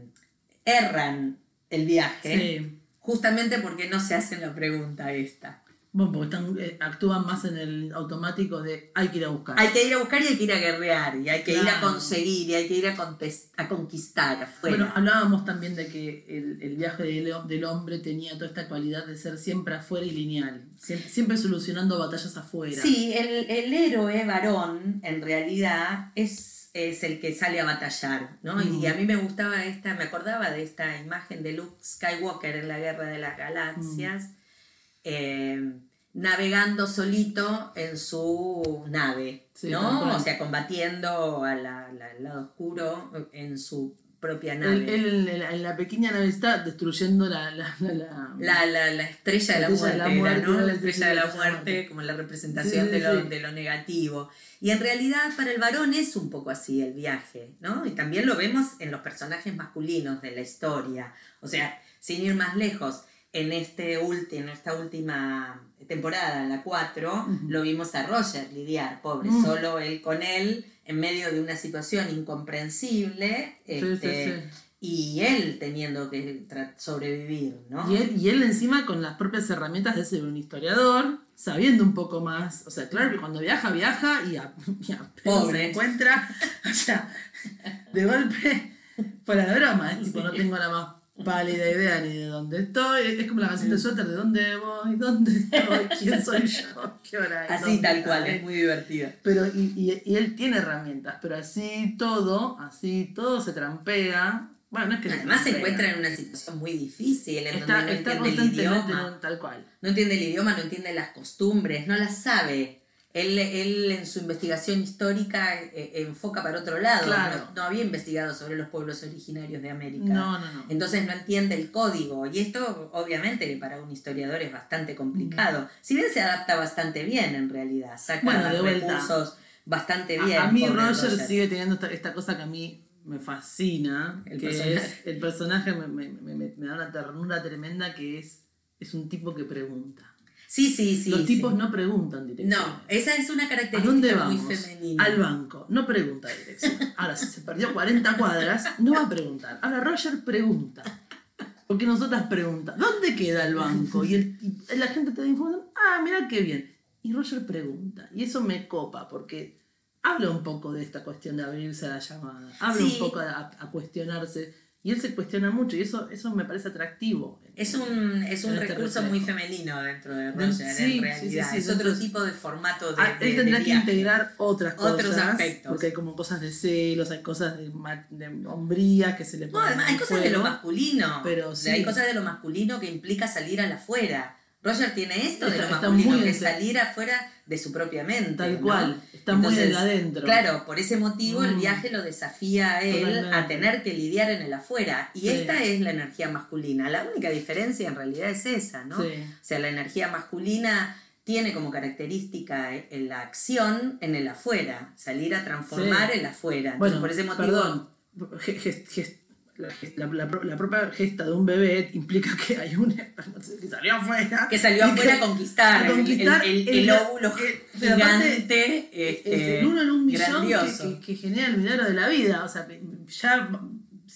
erran el viaje Sí. Justamente porque no se hacen la pregunta esta. Bueno, porque están, eh, actúan más en el automático de hay que ir a buscar. Hay que ir a buscar y hay que ir a guerrear, y hay que ir a conseguir, y hay que ir a, a conquistar afuera. Bueno, hablábamos también de que el, el viaje del, del hombre tenía toda esta cualidad de ser siempre afuera y lineal, siempre, siempre solucionando batallas afuera. sí, el, el héroe varón, en realidad, es, es el que sale a batallar, ¿no? Mm. Y a mí me gustaba esta, me acordaba de esta imagen de Luke Skywalker en la Guerra de las Galaxias, Mm. eh, navegando solito en su nave, Sí, ¿no? O sea, combatiendo a la- la- al lado oscuro en su propia nave. Él, él en, la, pequeña nave está destruyendo la... la, la, la- La, la, la estrella de la de muerte, ¿no? La estrella de la muerte como la representación Sí, de, sí, lo, de lo negativo. Y en realidad para el varón es un poco así el viaje, ¿no? Y también lo vemos en los personajes masculinos de la historia. O sea, sin ir más lejos, en, este ulti, en esta última temporada, en la 4, Ujú. lo vimos a Roger lidiar, pobre, Mm. solo él con él, en medio de una situación incomprensible. Sí, sí, este, sí. y él teniendo que sobrevivir, ¿no? Y él, y él encima con las propias herramientas de ser un historiador, sabiendo un poco más. O sea, claro que cuando viaja, viaja y a, y a Pobre. se encuentra. O sea, de golpe, fuera de broma, tipo, no tengo la más pálida idea ni de dónde estoy. Es como la canción de suéter, ¿de dónde voy? ¿Dónde estoy? ¿Quién soy yo? ¿Qué hora es? Así ¿Dónde tal cual, estoy? es muy divertido. Pero, y, y- y él tiene herramientas, pero así todo, así todo se trampea. Bueno, no es que Además se encuentra en una situación muy difícil, en Está, donde no está entiende el idioma. en- tal cual. No entiende el idioma, no entiende las costumbres, no las sabe. Él, él en su investigación histórica eh, enfoca para otro lado. Claro. No, no había investigado sobre los pueblos originarios de América. No, no, no. Entonces no entiende el código. Y esto, obviamente, para un historiador es bastante complicado. Si bien se adapta bastante bien, en realidad. Saca Bueno, de vuelta. recursos bastante bien. a, mí Roger, sigue teniendo esta, esta cosa que a mí me fascina, El que personaje. es el personaje me, me- me- me- me da una ternura tremenda que es, es un tipo que pregunta. Sí, sí, sí. Los sí. tipos no preguntan dirección. No, esa es una ¿A característica dónde muy vamos? femenina. Al banco. No pregunta dirección. Ahora, si se perdió 40 cuadras, no va a preguntar. Ahora Roger pregunta. Porque nosotras preguntamos, ¿dónde queda el banco? Y, el, y la gente te da información, ah, mira qué bien. Y Roger pregunta. Y eso me copa, porque habla un poco de esta cuestión de abrirse a la llamada. Habla Sí. un poco a, a cuestionarse. Y él se cuestiona mucho, y eso, eso me parece atractivo. Es un, es un este recurso reflejo. muy femenino dentro de Roger, sí, en sí, sí, realidad. sí, es otro tipo de formato de, Ah, él de tendrá que integrar otras cosas. Otros aspectos. Porque hay como cosas de celos, hay cosas de, de hombría que se le No, ponen además hay cosas de lo masculino. Pero sea, Hay sí. cosas de lo masculino que implica salir a la afuera. Roger tiene esto de lo masculino, muy que salir afuera de su propia mente. Tal ¿no? cual, está muy Entonces, en adentro. Claro, por ese motivo el Mm. viaje lo desafía a él Totalmente. a tener que lidiar en el afuera. Y Sí. esta es la energía masculina. La única diferencia en realidad es esa, ¿no? Sí. O sea, la energía masculina tiene como característica eh, en la acción en el afuera, salir a transformar Sí. el afuera. Entonces, Bueno, por ese motivo, perdón, la, la- la pro- la propia gesta de un bebé implica que hay un que salió afuera. que salió afuera que- a conquistar, a el- conquistar el, el, el- el óvulo gigante, es este, el uno en un millón que, genera el milagro de la vida. O sea, ya. más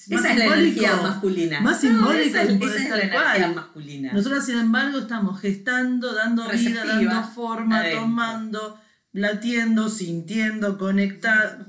Esa es la energía masculina. más simbólico esa, es- imponer esa es la energía masculina. Nosotros, sin embargo, estamos gestando, dando vida, dando forma, tomando, latiendo, sintiendo, conectado.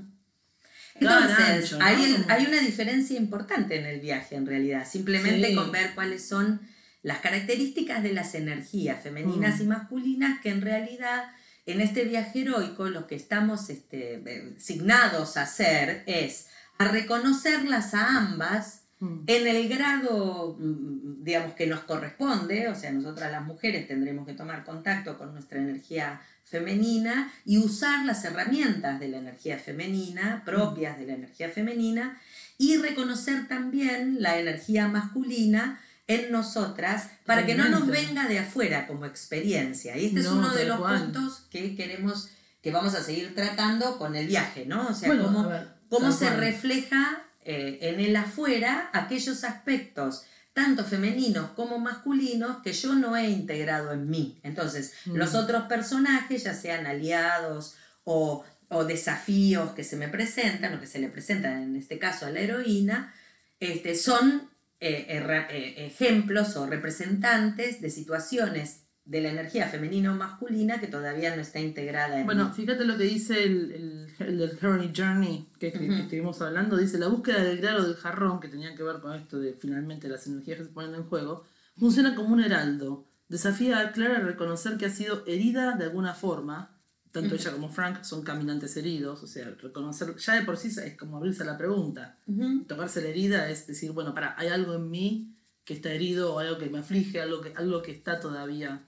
Entonces, hay, el- hay una diferencia importante en el viaje, en realidad. Simplemente Sí. con ver cuáles son las características de las energías femeninas Mm. y masculinas que en realidad en este viaje heroico lo que estamos este, eh, signados a hacer es a reconocerlas a ambas Mm. en el grado, mm, digamos, que nos corresponde, o sea, nosotras las mujeres tendremos que tomar contacto con nuestra energía femenina y usar las herramientas de la energía femenina, propias de la energía femenina, y reconocer también la energía masculina en nosotras para que no nos venga de afuera como experiencia. Y este es No, uno de los cual. puntos que queremos, que vamos a seguir tratando con el viaje, ¿no? O sea, Bueno, cómo, ver, cómo se cual. refleja eh, en el afuera aquellos aspectos tanto femeninos como masculinos que yo no he integrado en mí. Entonces, Mm. los otros personajes, ya sean aliados o, o desafíos que se me presentan o que se le presentan en este caso a la heroína, este, son eh, eh, ejemplos o representantes de situaciones de la energía femenina o masculina que todavía no está integrada en Bueno, fíjate lo que dice el, el, el del Journey que, estuvimos hablando. Dice, la búsqueda del grado del jarrón, que tenía que ver con esto de finalmente las energías que se ponen en juego, funciona como un heraldo. Desafía a Clara a reconocer que ha sido herida de alguna forma. Tanto ella como Frank son caminantes heridos. O sea, reconocer, ya de por sí es como abrirse a la pregunta. Ujú. Tocarse la herida es decir, bueno, para, hay algo en mí que está herido o algo que me aflige, algo que, algo que está todavía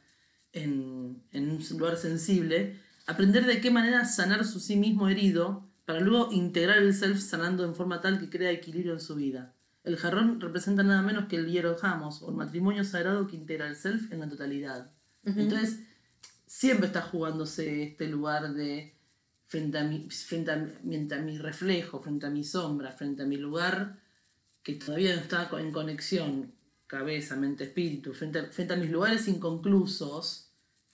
en, en un lugar sensible. Aprender de qué manera sanar su sí mismo herido para luego integrar el self sanando en forma tal que crea equilibrio en su vida. El jarrón representa nada menos que el hierro Hamos, o el matrimonio sagrado que integra el self en la totalidad. Ujú. Entonces, siempre está jugándose este lugar de frente a, mi, frente, a, frente a mi reflejo, frente a mi sombra, frente a mi lugar que todavía no está en conexión, cabeza, mente, espíritu, frente a, frente a mis lugares inconclusos.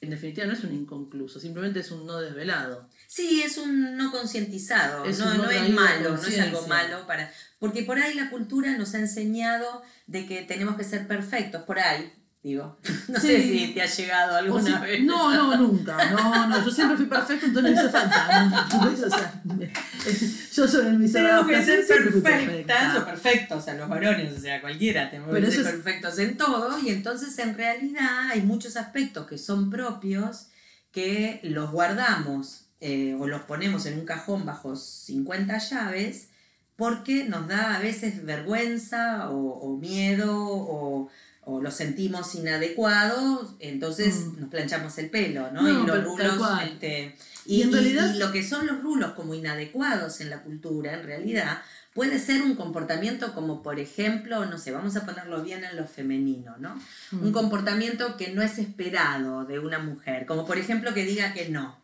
En definitiva no es un inconcluso, simplemente es un no desvelado. Sí, es un no concientizado, no, no no es malo, no es algo malo para... Porque por ahí la cultura nos ha enseñado de que tenemos que ser perfectos, por ahí, digo. No sé si te ha llegado alguna si- vez. No, no, nunca. No, no, yo siempre fui perfecto, entonces no hice falta. ¿no? Sea, yo soy en mis Tenemos que ser adaptaciones siempre fui perfectas o perfecta. perfectos, a los varones, o sea, cualquiera, tenemos que ser eso perfectos en todo, y entonces en realidad hay muchos aspectos que son propios que los guardamos eh, o los ponemos en un cajón bajo 50 llaves porque nos da a veces vergüenza o, o miedo o, o los sentimos inadecuados, entonces Mm. nos planchamos el pelo, ¿no? No, y los rulos, este, Y y, en y- realidad- y lo que son los rulos como inadecuados en la cultura, en realidad, puede ser un comportamiento como, por ejemplo, no sé, vamos a ponerlo bien en lo femenino, ¿no? Un Mm. comportamiento que no es esperado de una mujer, como por ejemplo que diga que no,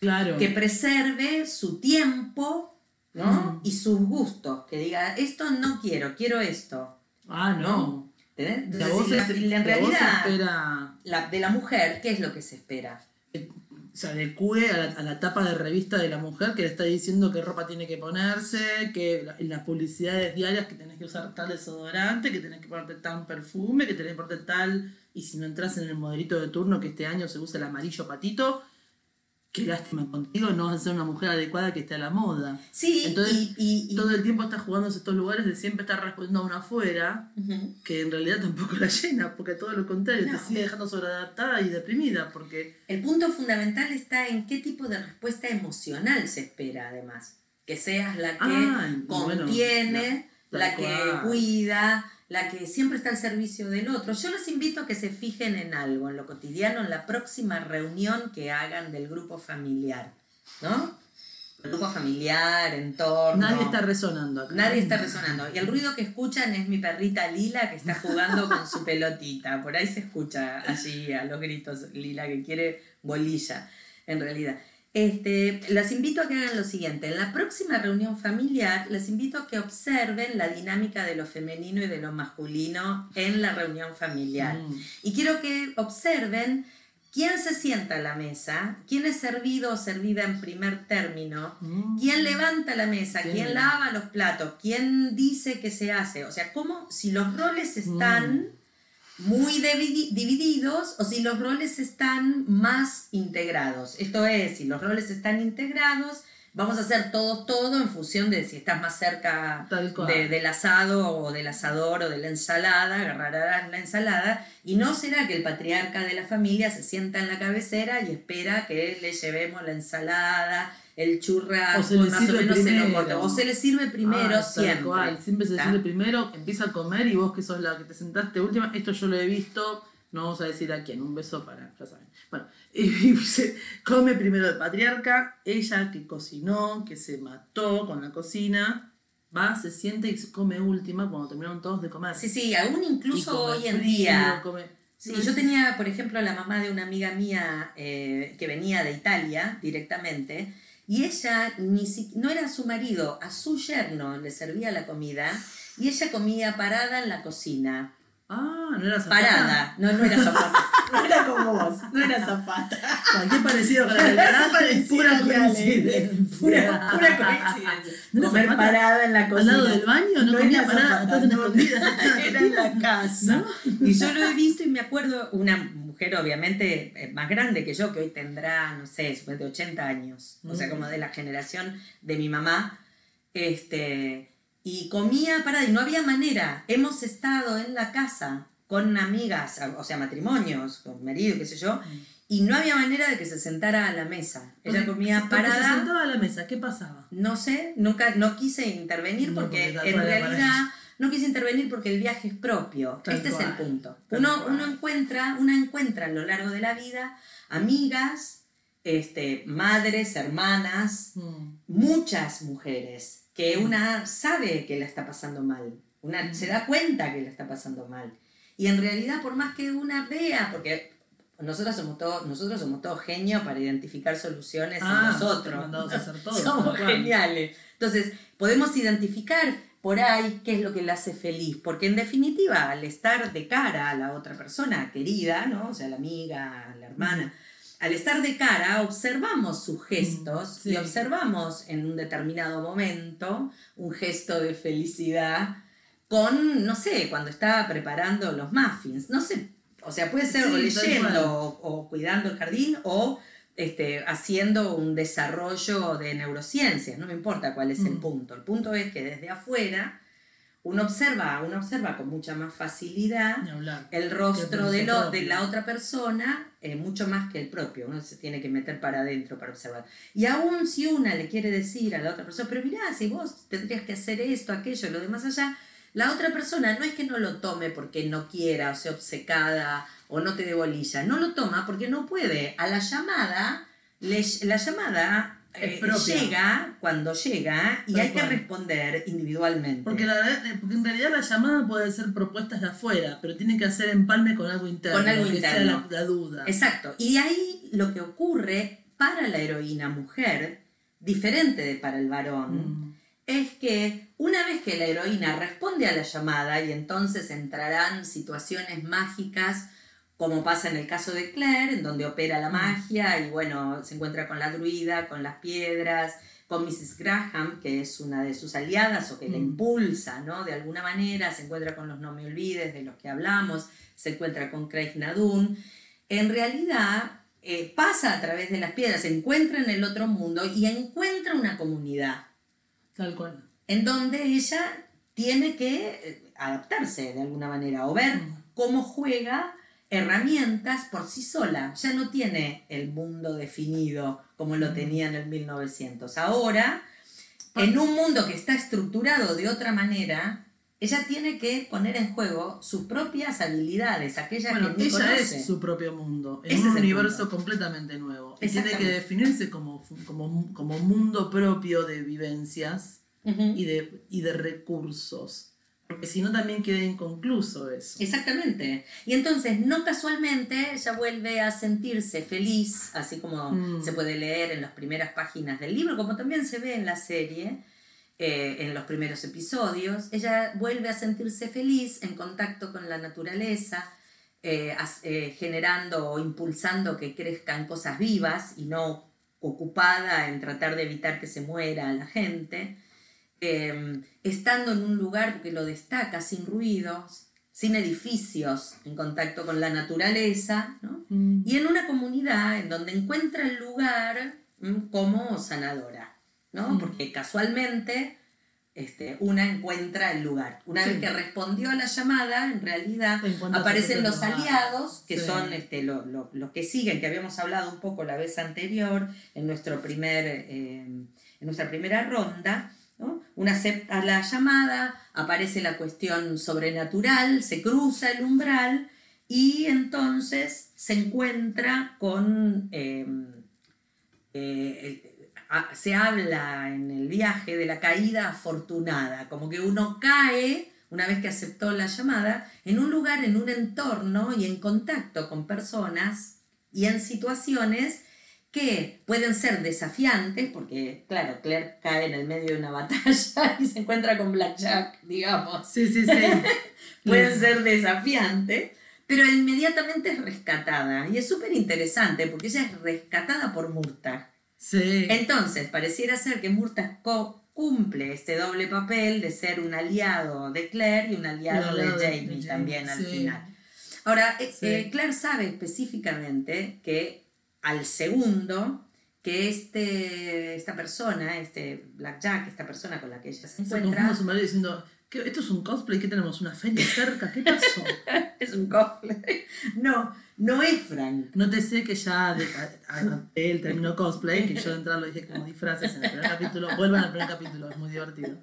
Claro. que preserve su tiempo, ¿no? Mm. Y sus gustos, que diga, esto no quiero, quiero esto. Ah, no. Y en realidad, espera la- de la mujer, ¿qué es lo que se espera? se adecue a la, a la tapa de revista de la mujer que le está diciendo qué ropa tiene que ponerse, que la- en las publicidades diarias que tenés que usar tal desodorante, que tenés que ponerte tal perfume, que tenés que ponerte tal, y si no entras en el modelito de turno que este año se usa el amarillo patito, qué lástima contigo, no vas a ser una mujer adecuada que esté a la moda. Sí, Entonces, y, y- y- Todo el tiempo estás jugándose estos lugares de siempre estar respondiendo a una afuera, que en realidad tampoco la llena, porque todo lo contrario, No. te sigue dejando sobreadaptada y deprimida, porque... El punto fundamental está en qué tipo de respuesta emocional se espera, además. Que seas la que Ah, bueno, contiene, la- que cuida, la que siempre está al servicio del otro. Yo los invito a que se fijen en algo, en lo cotidiano, en la próxima reunión que hagan del grupo familiar, ¿no? grupo familiar, entorno. Nadie está resonando acá. Nadie está resonando. Y el ruido que escuchan es mi perrita Lila que está jugando con su pelotita. Por ahí se escucha allí a los gritos Lila que quiere bolilla, en realidad. Este, las invito a que hagan lo siguiente. En la próxima reunión familiar, les invito a que observen la dinámica de lo femenino y de lo masculino en la reunión familiar. Mm. Y quiero que observen quién se sienta a la mesa, quién es servido o servida en primer término, Mm. quién levanta la mesa, quién lava los platos, quién dice que se hace. O sea, como si los roles están Mm. Muy dividi- divididos o si los roles están más integrados. Esto es, si los roles están integrados, vamos a hacer todos todo en función de si estás más cerca de- del asado o del asador o de la ensalada, agarrarás la ensalada y no será que el patriarca de la familia se sienta en la cabecera y espera que le llevemos la ensalada, el churrasco, O se le más o sirve menos se lo primero. O se le sirve primero Ah, siempre. cual. Siempre se sirve primero, empieza a comer y vos que sos la que te sentaste última, esto yo lo he visto, no vamos a decir a quién, un beso para, ya saben. Bueno, y se come primero el patriarca, ella que cocinó, que se mató con la cocina, va, se siente y se come última cuando terminaron todos de comer. Sí, sí, aún incluso hoy en frío, día. come- Sí, yo tenía, por ejemplo, la mamá de una amiga mía eh, que venía de Italia directamente y ella ni si- no era su marido, a su yerno le servía la comida y ella comía parada en la cocina. Ah, no era zapata. Parada, no, no era zapata. No era como vos, no era zapata. Qué parecido con la del garage, es pura coincidencia. Pura, pura coincidencia. ¿No era Comer zapata? parada en la Al cocina. lado del baño, no, No comía parada, estás no, escondida. Era en la casa. ¿No? Y yo lo he visto y me acuerdo, una mujer obviamente eh, más grande que yo, que hoy tendrá, no sé, suponete 80 años, o sea, Mm. como de la generación de mi mamá, este, y comía parada y no había manera. Hemos estado en la casa con amigas, o sea, matrimonios, con marido, qué sé yo, y no había manera de que se sentara a la mesa. Ella comía porque Se parada. sentaba a la mesa, ¿qué pasaba? No sé, nunca, no quise intervenir No, porque en realidad no quise intervenir porque el viaje es propio. Tal este es el punto. Uno, uno encuentra, una encuentra a lo largo de la vida amigas, este, madres, hermanas, Mm. muchas mujeres que una sabe que la está pasando mal, una se da cuenta que la está pasando mal. Y en realidad, por más que una vea, porque nosotros somos todos, nosotros somos todos genios para identificar soluciones Ah, en nosotros. mandados a hacer todo, Somos geniales. Entonces, podemos identificar por ahí qué es lo que le hace feliz, porque en definitiva, al estar de cara a la otra persona querida, ¿no? O sea, la amiga, la hermana, al estar de cara, observamos sus gestos Mm, sí. y observamos en un determinado momento un gesto de felicidad con, no sé, cuando estaba preparando los muffins, no sé, o sea, puede ser Sí, o tal leyendo o, o cuidando el jardín o este, haciendo un desarrollo de neurociencias, no me importa cuál es el Mm. punto, el punto es que desde afuera uno observa, uno observa con mucha más facilidad el rostro de, lo- de la otra persona eh, mucho más que el propio. Uno se tiene que meter para adentro para observar. Y aún si una le quiere decir a la otra persona, pero mirá, si vos tendrías que hacer esto, aquello, lo demás allá, la otra persona no es que no lo tome porque no quiera o sea obcecada o no te dé bolilla, no lo toma porque no puede. A la llamada, le- la llamada eh, llega cuando llega y Tal hay que responder individualmente. Porque, la eh, porque en realidad la llamada puede ser propuestas de afuera, pero tiene que hacer empalme con algo interno. Con algo que sea interno. la, la duda. Exacto. Y ahí lo que ocurre para la heroína mujer, diferente de para el varón, Mm. es que una vez que la heroína responde a la llamada y entonces entrarán situaciones mágicas, como pasa en el caso de Claire, en donde opera la magia y bueno, se encuentra con la druida, con las piedras, con Mrs. Graham, que es una de sus aliadas o que la Mm. impulsa, ¿no? De alguna manera, se encuentra con los no me olvides de los que hablamos, se encuentra con Craig Nadun. En realidad, eh, pasa a través de las piedras, se encuentra en el otro mundo y encuentra una comunidad Tal cual. en donde ella tiene que eh, adaptarse de alguna manera o ver Mm. cómo juega herramientas por sí sola. Ya no tiene el mundo definido como lo tenía en el 1900. Ahora, en un mundo que está estructurado de otra manera, ella tiene que poner en juego sus propias habilidades, aquellas Bueno, que ella conoce. es su propio mundo, en Ese un es universo completamente nuevo. Y tiene que definirse como, como, como mundo propio de vivencias y de, y de recursos. Porque si no también queda inconcluso eso. Exactamente. Y entonces, no casualmente, ella vuelve a sentirse feliz, así como Mm. se puede leer en las primeras páginas del libro, como también se ve en la serie, eh, en los primeros episodios. Ella vuelve a sentirse feliz en contacto con la naturaleza, eh, eh, generando o impulsando que crezcan cosas vivas y no ocupada en tratar de evitar que se muera la gente. Eh, estando en un lugar que lo destaca sin ruidos, sin edificios, en contacto con la naturaleza, ¿no? Mm. y en una comunidad en donde encuentra el lugar mm, como sanadora, ¿no? Mm. Porque casualmente este, una encuentra el lugar. Una Sí. vez que respondió a la llamada, en realidad aparecen los aliados, que Sí. son este, lo- lo- los que siguen, que habíamos hablado un poco la vez anterior en, nuestro primer, eh, en nuestra primera ronda. ¿No? Una acepta la llamada, aparece la cuestión sobrenatural, se cruza el umbral y entonces se encuentra con... eh, eh, se habla en el viaje de la caída afortunada, como que uno cae, una vez que aceptó la llamada, en un lugar, en un entorno y en contacto con personas y en situaciones que pueden ser desafiantes, porque claro, Claire cae en el medio de una batalla y se encuentra con Blackjack, digamos Sí, sí, sí. pueden ser desafiantes, pero inmediatamente es rescatada. Y es súper interesante porque ella es rescatada por Murtagh. Sí. Entonces, pareciera ser que Murtagh cumple este doble papel de ser un aliado de Claire y un aliado, de Jamie de Jamie, también al final. Ahora, eh, Sí. eh, Claire sabe específicamente que al segundo, que este, esta persona, este Blackjack, esta persona con la que ella se encuentra, confunde su marido diciendo, ¿qué, ¿esto es un cosplay? ¿Qué tenemos? ¿Una feria cerca? ¿Qué pasó? es un cosplay. No, no es Frank. Nótese que ya de, a- a- el término cosplay, que yo de entrada lo dije como disfraces en el primer capítulo, vuelvan al primer capítulo, es muy divertido.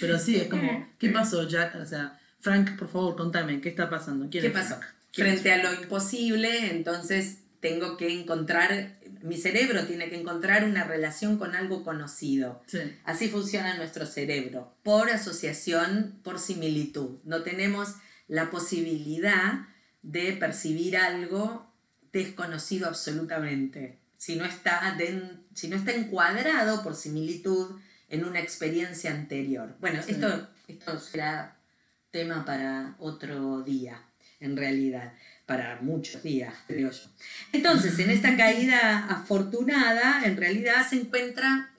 Pero sí, es como, ¿qué pasó, Jack? O sea, Frank, por favor, contame, ¿qué está pasando? ¿Quién ¿Qué es pasó? Frank? ¿Quién es Frente a lo imposible, entonces tengo que encontrar, mi cerebro tiene que encontrar una relación con algo conocido. Sí, Así funciona nuestro cerebro, por asociación, por similitud. No tenemos la posibilidad de percibir algo desconocido absolutamente, si no está, si no está encuadrado por similitud en una experiencia anterior. Bueno, Sí. esto, esto será tema para otro día, en realidad, para muchos días, creo yo. Entonces, en esta caída afortunada, en realidad se encuentra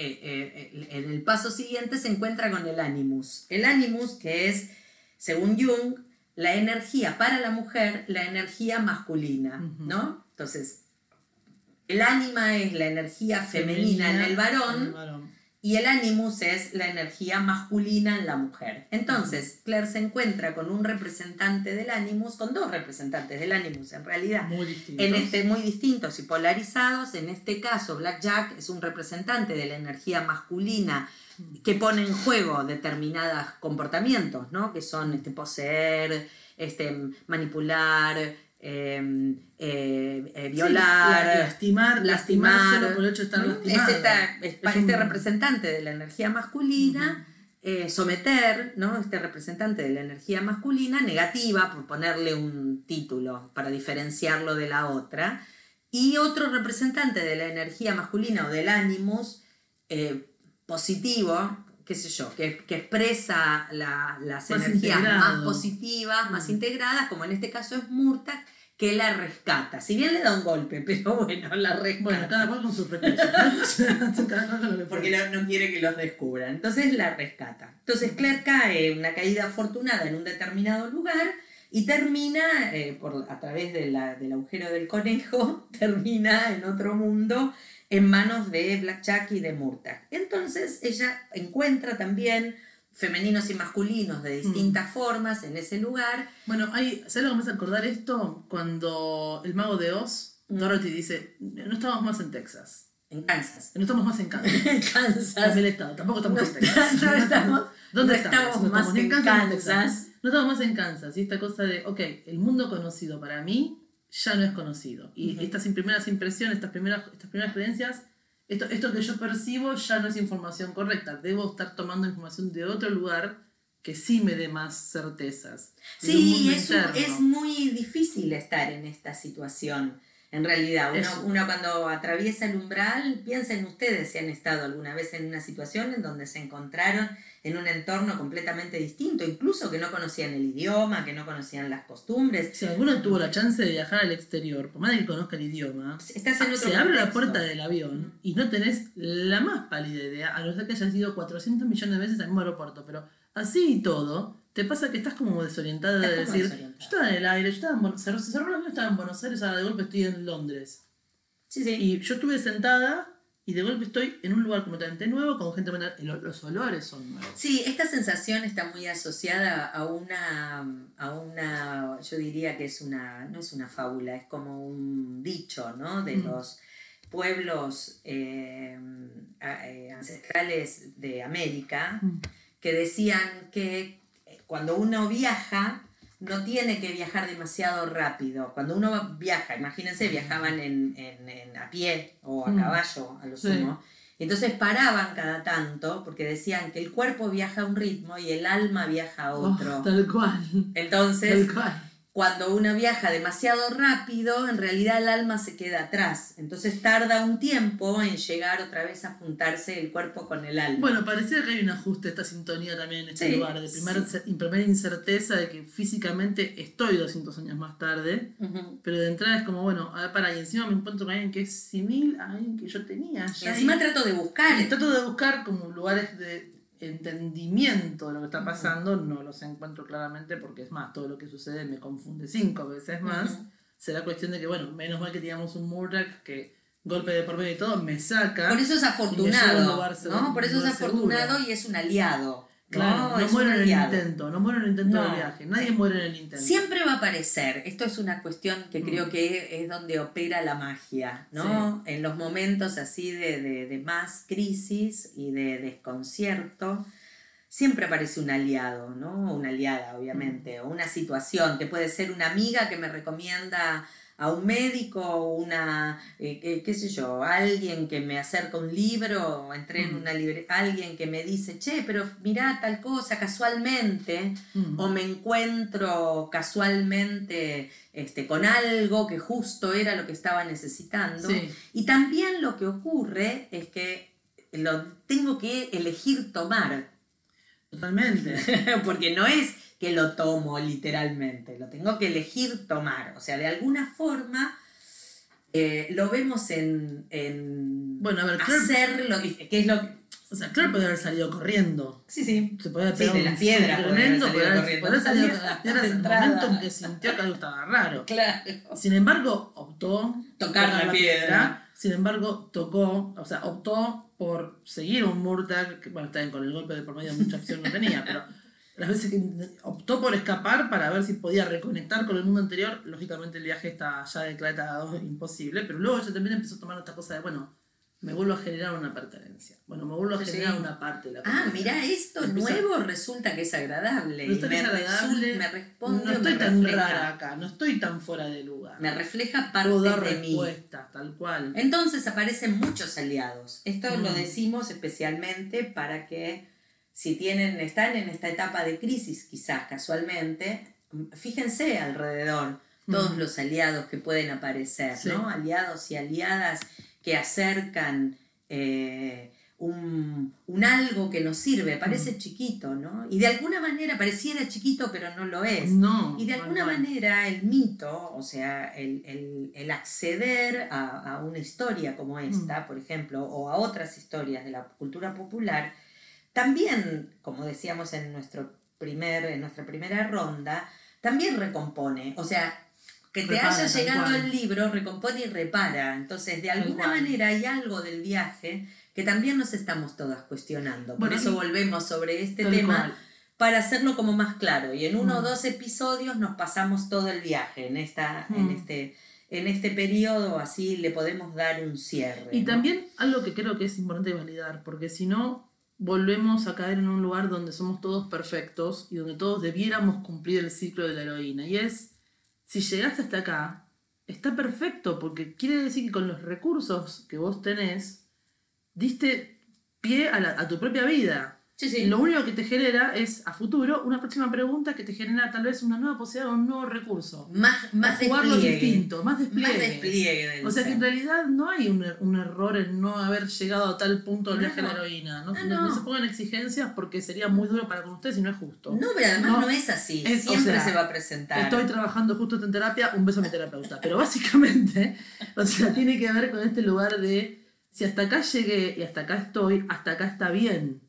eh, eh, en el paso siguiente se encuentra con el animus. El animus que es, según Jung, la energía para la mujer, la energía masculina. ¿no? Entonces, el ánima es la energía femenina, en el en varón el varón. Y el animus es la energía masculina en la mujer. Entonces, Claire se encuentra con un representante del animus, con dos representantes del animus en realidad Muy distinto. en este muy distintos y polarizados. En este caso, Blackjack es un representante de la energía masculina que pone en juego determinados comportamientos, ¿no? Que son este, poseer, este, manipular, eh, eh, eh, violar, la- lastimar, lastimar. por el hecho de estar lastimado. Es, esta- es- Es este un- representante de la energía masculina. eh, someter, ¿no? Este representante de la energía masculina, negativa, por ponerle un título para diferenciarlo de la otra, y otro representante de la energía masculina o del ánimos eh, positivo, qué sé yo, que, que expresa la- las Más energías más positivas, más Mm. integradas, como en este caso es Murta, que la rescata. Si bien le da un golpe, pero bueno, la rescata. Bueno, cada cual con sus porque no, no quiere que los descubran. Entonces la rescata. Entonces Claire cae una caída afortunada en un determinado lugar y termina, eh, por, a través de la- del agujero del conejo, termina en otro mundo en manos de Blackjack y de Murtagh. Entonces ella encuentra también femeninos y masculinos de distintas formas en ese lugar. Bueno, hay, ¿sabes lo que me hace acordar esto? Cuando el mago de Oz, Mm. Dorothy dice, no estamos más en Texas. En Kansas. No estamos más en Kansas. En Kansas. el estado, tampoco estamos No, en Texas. no estamos ¿Dónde no estamos? estamos No más en Kansas. Kansas. No estamos más en Kansas. Y esta cosa de, ok, el mundo conocido para mí ya no es conocido. Y estas primeras impresiones, estas primeras, estas primeras creencias, esto, esto que yo percibo ya no es información correcta. Debo estar tomando información de otro lugar que sí me dé más certezas. Sí, es, un- es muy difícil estar en esta situación. En realidad, uno, uno cuando atraviesa el umbral, piensen ustedes si han estado alguna vez en una situación en donde se encontraron en un entorno completamente distinto, incluso que no conocían el idioma, que no conocían las costumbres. Si alguno tuvo la chance de viajar al exterior, por más de que conozca el idioma, Estás en otro se abre la puerta del avión y no tenés la más pálida idea, a no ser que hayas ido 400 millones de veces al mismo aeropuerto, pero así y todo, te pasa que estás como desorientada de decir, desorientada. yo estaba en el aire, yo estaba en Buenos Aires, se cerró el avión, estaba en Buenos Aires, ahora de golpe estoy en Londres. Sí, sí. Y yo estuve sentada y de golpe estoy en un lugar completamente nuevo, con gente, los olores son nuevos. Sí, esta sensación está muy asociada a una, a una, yo diría que es una, no es una fábula, es como un dicho, ¿no? De Mm. los pueblos eh, eh, ancestrales de América, Mm. que decían que cuando uno viaja, no tiene que viajar demasiado rápido. Cuando uno viaja, imagínense, viajaban en, en- en- a pie o a Mm. caballo, a lo Sí. sumo. Y entonces paraban cada tanto porque decían que el cuerpo viaja a un ritmo y el alma viaja a otro. Oh, tal cual. Entonces, Tal cual. Cuando uno viaja demasiado rápido, en realidad el alma se queda atrás. Entonces tarda un tiempo en llegar otra vez a juntarse el cuerpo con el alma. Bueno, parecía que hay un ajuste esta sintonía también en este Sí, lugar, de primera, sí. primera incerteza de que físicamente estoy 200 años más tarde, pero de entrada es como, bueno, a ver, para, y encima me encuentro con alguien que es similar a alguien que yo tenía. Y Ya encima y- trato de buscar. y trato de buscar como lugares de entendimiento de lo que está pasando, no los encuentro claramente porque es más, todo lo que sucede me confunde cinco veces más. Será cuestión de que, bueno, menos mal que teníamos un Murdoch que golpe de por medio y todo me saca. Por eso es afortunado, ¿no? Por eso es afortunado y es un aliado. Claro, no, Es muero en el intento, no muero en el intento No. del viaje. Nadie muere en el intento. Siempre va a aparecer. Esto es una cuestión que Mm. creo que es donde opera la magia, ¿no? En los momentos así de, de- de más crisis y de desconcierto, siempre aparece un aliado, ¿no? Una aliada, obviamente, o una situación que puede ser una amiga que me recomienda a un médico, una, eh, qué, qué sé yo, alguien que me acerca un libro, entré en una librería, alguien que me dice, che, pero mirá tal cosa casualmente, o me encuentro casualmente este, con algo que justo era lo que estaba necesitando. Sí. Y también lo que ocurre es que lo tengo que elegir tomar, Totalmente. porque no es que lo tomo literalmente, lo tengo que elegir tomar. O sea, de alguna forma eh, lo vemos en, en Bueno, a ver, Claire, hacer lo que, es lo que... o sea, Claire puede haber salido corriendo. Sí, sí. Se podía Sí, pegar de un las piedras susto podía haber salido corriendo. podía haber salido con las piedras de en el momento en que sintió que algo estaba raro. Claro. Sin embargo, optó Tocar la piedra. Sin embargo, tocó, o sea, optó por seguir un Murtag, que bueno, está bien, con el golpe de por medio mucha opción no tenía, pero las veces que optó por escapar para ver si podía reconectar con el mundo anterior, lógicamente el viaje está ya declarado imposible, pero luego ella también empezó a tomar esta cosa de, bueno, me vuelvo a generar una pertenencia. Bueno, me vuelvo a Sí. generar una parte de la Ah, mira, esto nuevo resulta que es agradable. y Resulta que me, agradable, me responde, No estoy me tan refleja, rara acá, no estoy tan fuera de lugar. Me refleja parte Puedo dar de mí. respuestas, tal cual. Entonces aparecen muchos aliados. Esto lo decimos especialmente para que si tienen, están en esta etapa de crisis, quizás casualmente, fíjense alrededor todos Mm. los aliados que pueden aparecer, Sí. ¿no? Aliados y aliadas que acercan eh, un, un algo que nos sirve. Parece Mm. chiquito, ¿no? Y de alguna manera pareciera chiquito, pero no lo es. No. Y de alguna manera el mito, o sea, el, el- el acceder a, a una historia como esta, por ejemplo, o a otras historias de la cultura popular, también, como decíamos en, nuestro primer, en nuestra primera ronda, también recompone. O sea, que te Repara, haya llegado el libro recompone y repara. Entonces, de alguna manera hay algo del viaje que también nos estamos todas cuestionando. Por Bueno, eso volvemos sobre este tema cual. para hacerlo como más claro. Y en uno o Mm. dos episodios nos pasamos todo el viaje en, esta, en, Mm. este, en este periodo, así le podemos dar un cierre. Y ¿no? también algo que creo que es importante validar, porque si no, volvemos a caer en un lugar donde somos todos perfectos y donde todos debiéramos cumplir el ciclo de la heroína. Y es, si llegaste hasta acá, está perfecto, porque quiere decir que con los recursos que vos tenés, diste pie a, a tu propia vida. Sí, sí. Lo único que te genera es, a futuro, una próxima pregunta que te genera tal vez una nueva posibilidad, un nuevo recurso. Más, más jugarlo despliegue. distinto, más despliegue. Más despliegue del O sea que en realidad no hay un, er- un error en no haber llegado a tal punto del No, viaje de la no. heroína. No, Ah, se pongan exigencias porque sería muy duro para con ustedes y no es justo. No, pero además No. es así. Es- o Siempre sea, se va a presentar. Estoy trabajando justo en terapia, un beso a mi terapeuta. Pero básicamente, o sea, tiene que ver con este lugar de si hasta acá llegué y hasta acá estoy, hasta acá está bien.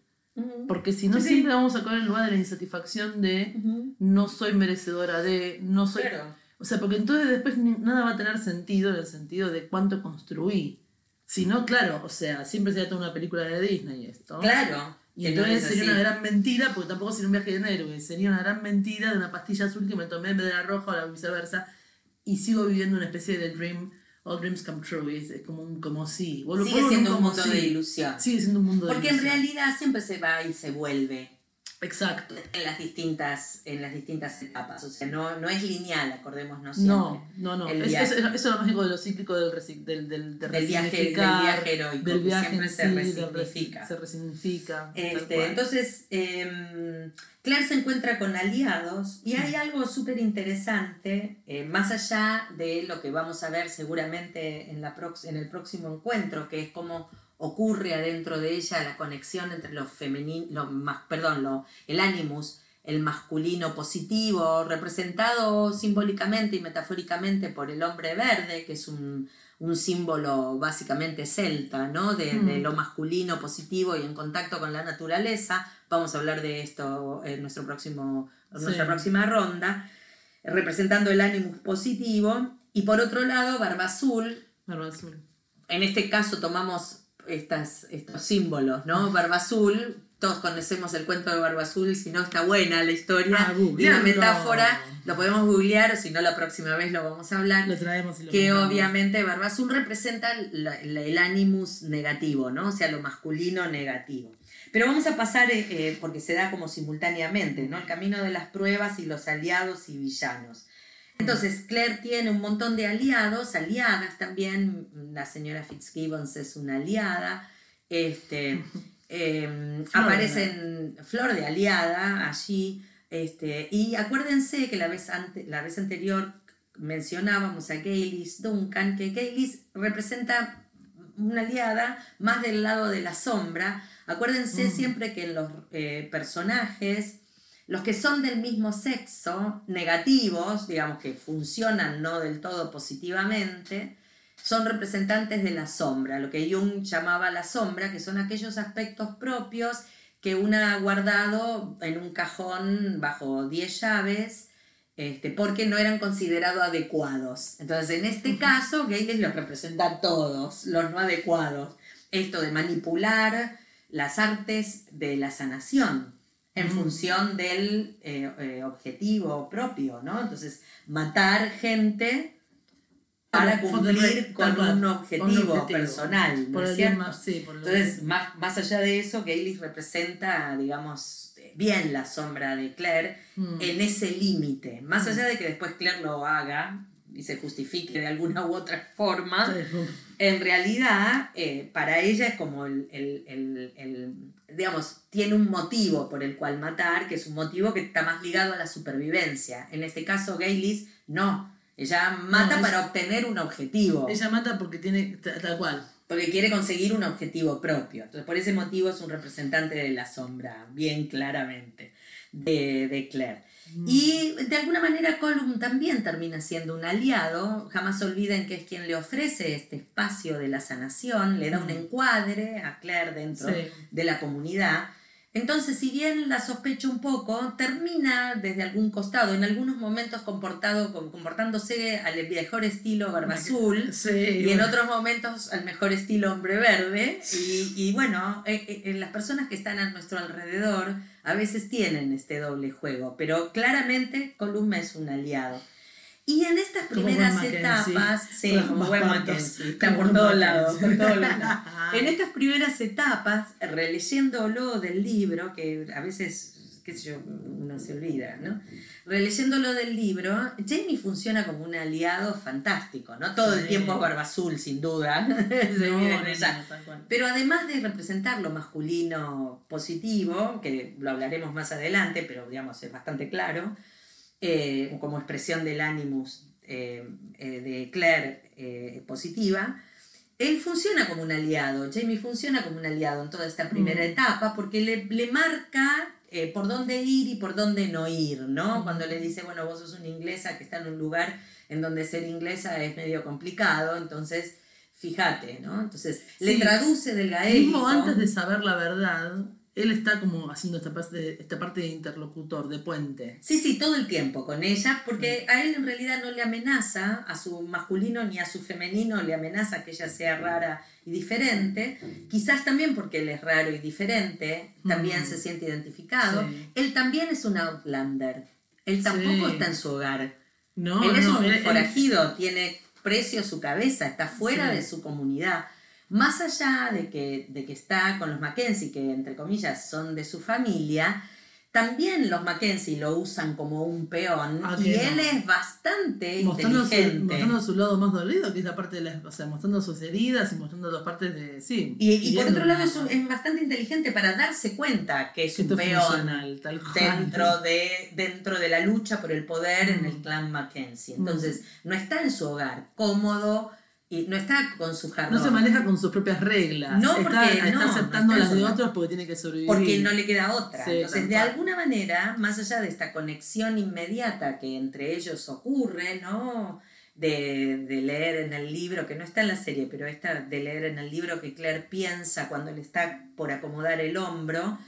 Porque si no, Sí, sí. siempre vamos a caer en el lugar de la insatisfacción de no soy merecedora de, no soy. Claro. O sea, porque entonces después ni- nada va a tener sentido en el sentido de cuánto construí. Si no, claro, o sea, siempre sería toda una película de Disney esto. Claro. Y no entonces es sería así. una gran mentira, porque tampoco sería un viaje de héroe, sería una gran mentira de una pastilla azul que me tomé en vez de la roja o la viceversa, y sigo viviendo una especie de dream, all dreams come true, es, es como un como sí. Vuelvo- Sigue siendo un mundo sí. de ilusión. Sigue siendo un mundo de Porque en realidad siempre se va y se vuelve Exacto. en las distintas, en las distintas etapas. O sea, no, no es lineal, acordémonos siempre. No, no, no. Es- es- eso es lo mágico de lo cíclico del, del, del, de Del viaje- del viaje heroico, del viaje siempre en se sí, del resignifica. resi- Se resignifica. Este, entonces, eh, Claire se encuentra con aliados y hay algo súper interesante, eh, más allá de lo que vamos a ver seguramente en, la en el próximo encuentro, que es cómo ocurre adentro de ella la conexión entre lo femenino, más, perdón, lo, el animus, el masculino positivo, representado simbólicamente y metafóricamente por el hombre verde, que es un, un símbolo básicamente celta, ¿no? De, Mm. de lo masculino positivo y en contacto con la naturaleza. Vamos a hablar de esto en nuestro próximo, en Sí. nuestra próxima ronda, representando el ánimo positivo. Y por otro lado, Barba Azul, Barba azul. en este caso tomamos estas, estos símbolos, ¿no? Barba Azul, todos conocemos el cuento de Barba Azul, si no está buena la historia. Ah, Tiene una metáfora, lo podemos googlear, o si no la próxima vez lo vamos a hablar Lo traemos y lo que contamos. obviamente Barba Azul representa la- el animus negativo, ¿no? O sea, lo masculino negativo. Pero vamos a pasar, eh, eh, porque se da como simultáneamente, ¿no? El camino de las pruebas y los aliados y villanos. Entonces, Claire tiene un montón de aliados, aliadas también. La señora Fitzgibbons es una aliada. Este, eh, aparecen Flor de aliada allí. Este, y acuérdense que la vez, ante- la vez anterior mencionábamos a Gaylis Duncan, que Gaylis representa una aliada más del lado de la sombra. Acuérdense Mm. siempre que los eh, personajes, los que son del mismo sexo, negativos, digamos que funcionan no del todo positivamente, son representantes de la sombra, lo que Jung llamaba la sombra, que son aquellos aspectos propios que una ha guardado en un cajón bajo 10 llaves, este, porque no eran considerados adecuados. Entonces, en este caso, Gayles los representa a todos, los no adecuados. Esto de manipular las artes de la sanación en función del eh, eh, objetivo propio, ¿no? Entonces, matar gente para cumplir con un con un objetivo, objetivo. personal, ¿no es cierto? más, sí, Entonces, más, más allá de eso, Gaylis representa, digamos, bien la sombra de Claire Mm. en ese límite. Más allá de que después Claire lo haga y se justifique de alguna u otra forma, Sí, en realidad eh, para ella es como el, el- el- el- digamos, tiene un motivo por el cual matar, que es un motivo que está más ligado a la supervivencia. En este caso, Gaylis no. Ella mata No, para obtener un objetivo Ella mata porque tiene ta- tal cual. porque quiere conseguir un objetivo propio. Entonces, por ese motivo es un representante de la sombra, bien claramente, de, de Claire. Mm. Y de alguna manera Colum también termina siendo un aliado. Jamás olviden que es quien le ofrece este espacio de la sanación, le da un Mm. encuadre a Claire dentro Sí. de la comunidad. Entonces, si bien la sospecho un poco, termina desde algún costado, en algunos momentos comportado, com- comportándose al mejor estilo Barba Azul, Sí, y en otros momentos al mejor estilo hombre verde. Y, y bueno, eh, eh, eh, las personas que están a nuestro alrededor a veces tienen este doble juego, pero claramente Columna es un aliado. Y en estas primeras etapas, sí, como buen está por todos lados, por todos lados. En estas primeras etapas, releyéndolo del libro, que a veces, qué sé yo, uno se olvida, ¿no? Releyéndolo del libro, Jamie funciona como un aliado fantástico, ¿no? Todo el tiempo es barba azul, sin duda. No, no. Pero además de representar lo masculino positivo, que lo hablaremos más adelante, pero digamos es bastante claro, eh, como expresión del animus eh, eh, de Claire eh, positiva, él funciona como un aliado, Jamie funciona como un aliado en toda esta primera Mm. etapa porque le, le marca eh, por dónde ir y por dónde no ir, ¿no? Cuando le dice, bueno, vos sos una inglesa que está en un lugar en donde ser inglesa es medio complicado, entonces fíjate, ¿no? Entonces le Sí. traduce del gaélico. Mismo antes de saber la verdad, él está como haciendo esta parte, esta parte de interlocutor, de puente. Sí, sí, todo el tiempo con ella, porque a él en realidad no le amenaza, a su masculino ni a su femenino le amenaza que ella sea rara y diferente, quizás también porque él es raro y diferente, también Mm. se siente identificado. Sí. Él también es un outlander, él tampoco Sí. está en su hogar, No, él es no, un él- él- forajido, tiene precio su cabeza, está fuera Sí. de su comunidad. Más allá de que, de que está con los Mackenzie, que entre comillas son de su familia, también los Mackenzie lo usan como un peón Ah, y él no. es bastante mostrando su, inteligente. mostrando su lado más dolido, que es la parte de las, o sea, mostrando sus heridas y mostrando las partes de, sí. Y, y por otro lado es, un- es bastante inteligente para darse cuenta que es un peón tal dentro de, dentro de la lucha por el poder en el Mm. clan Mackenzie. Entonces, no está en su hogar cómodo y no está con su jardín. No se maneja con sus propias reglas. No, porque está no, no aceptando está las de otros porque tiene que sobrevivir. porque no le queda otra. Sí, Entonces, de cual. alguna manera, más allá de esta conexión inmediata que entre ellos ocurre, ¿no? De, de leer en el libro, que no está en la serie, pero esta de leer en el libro que Claire piensa cuando le está por acomodar el hombro,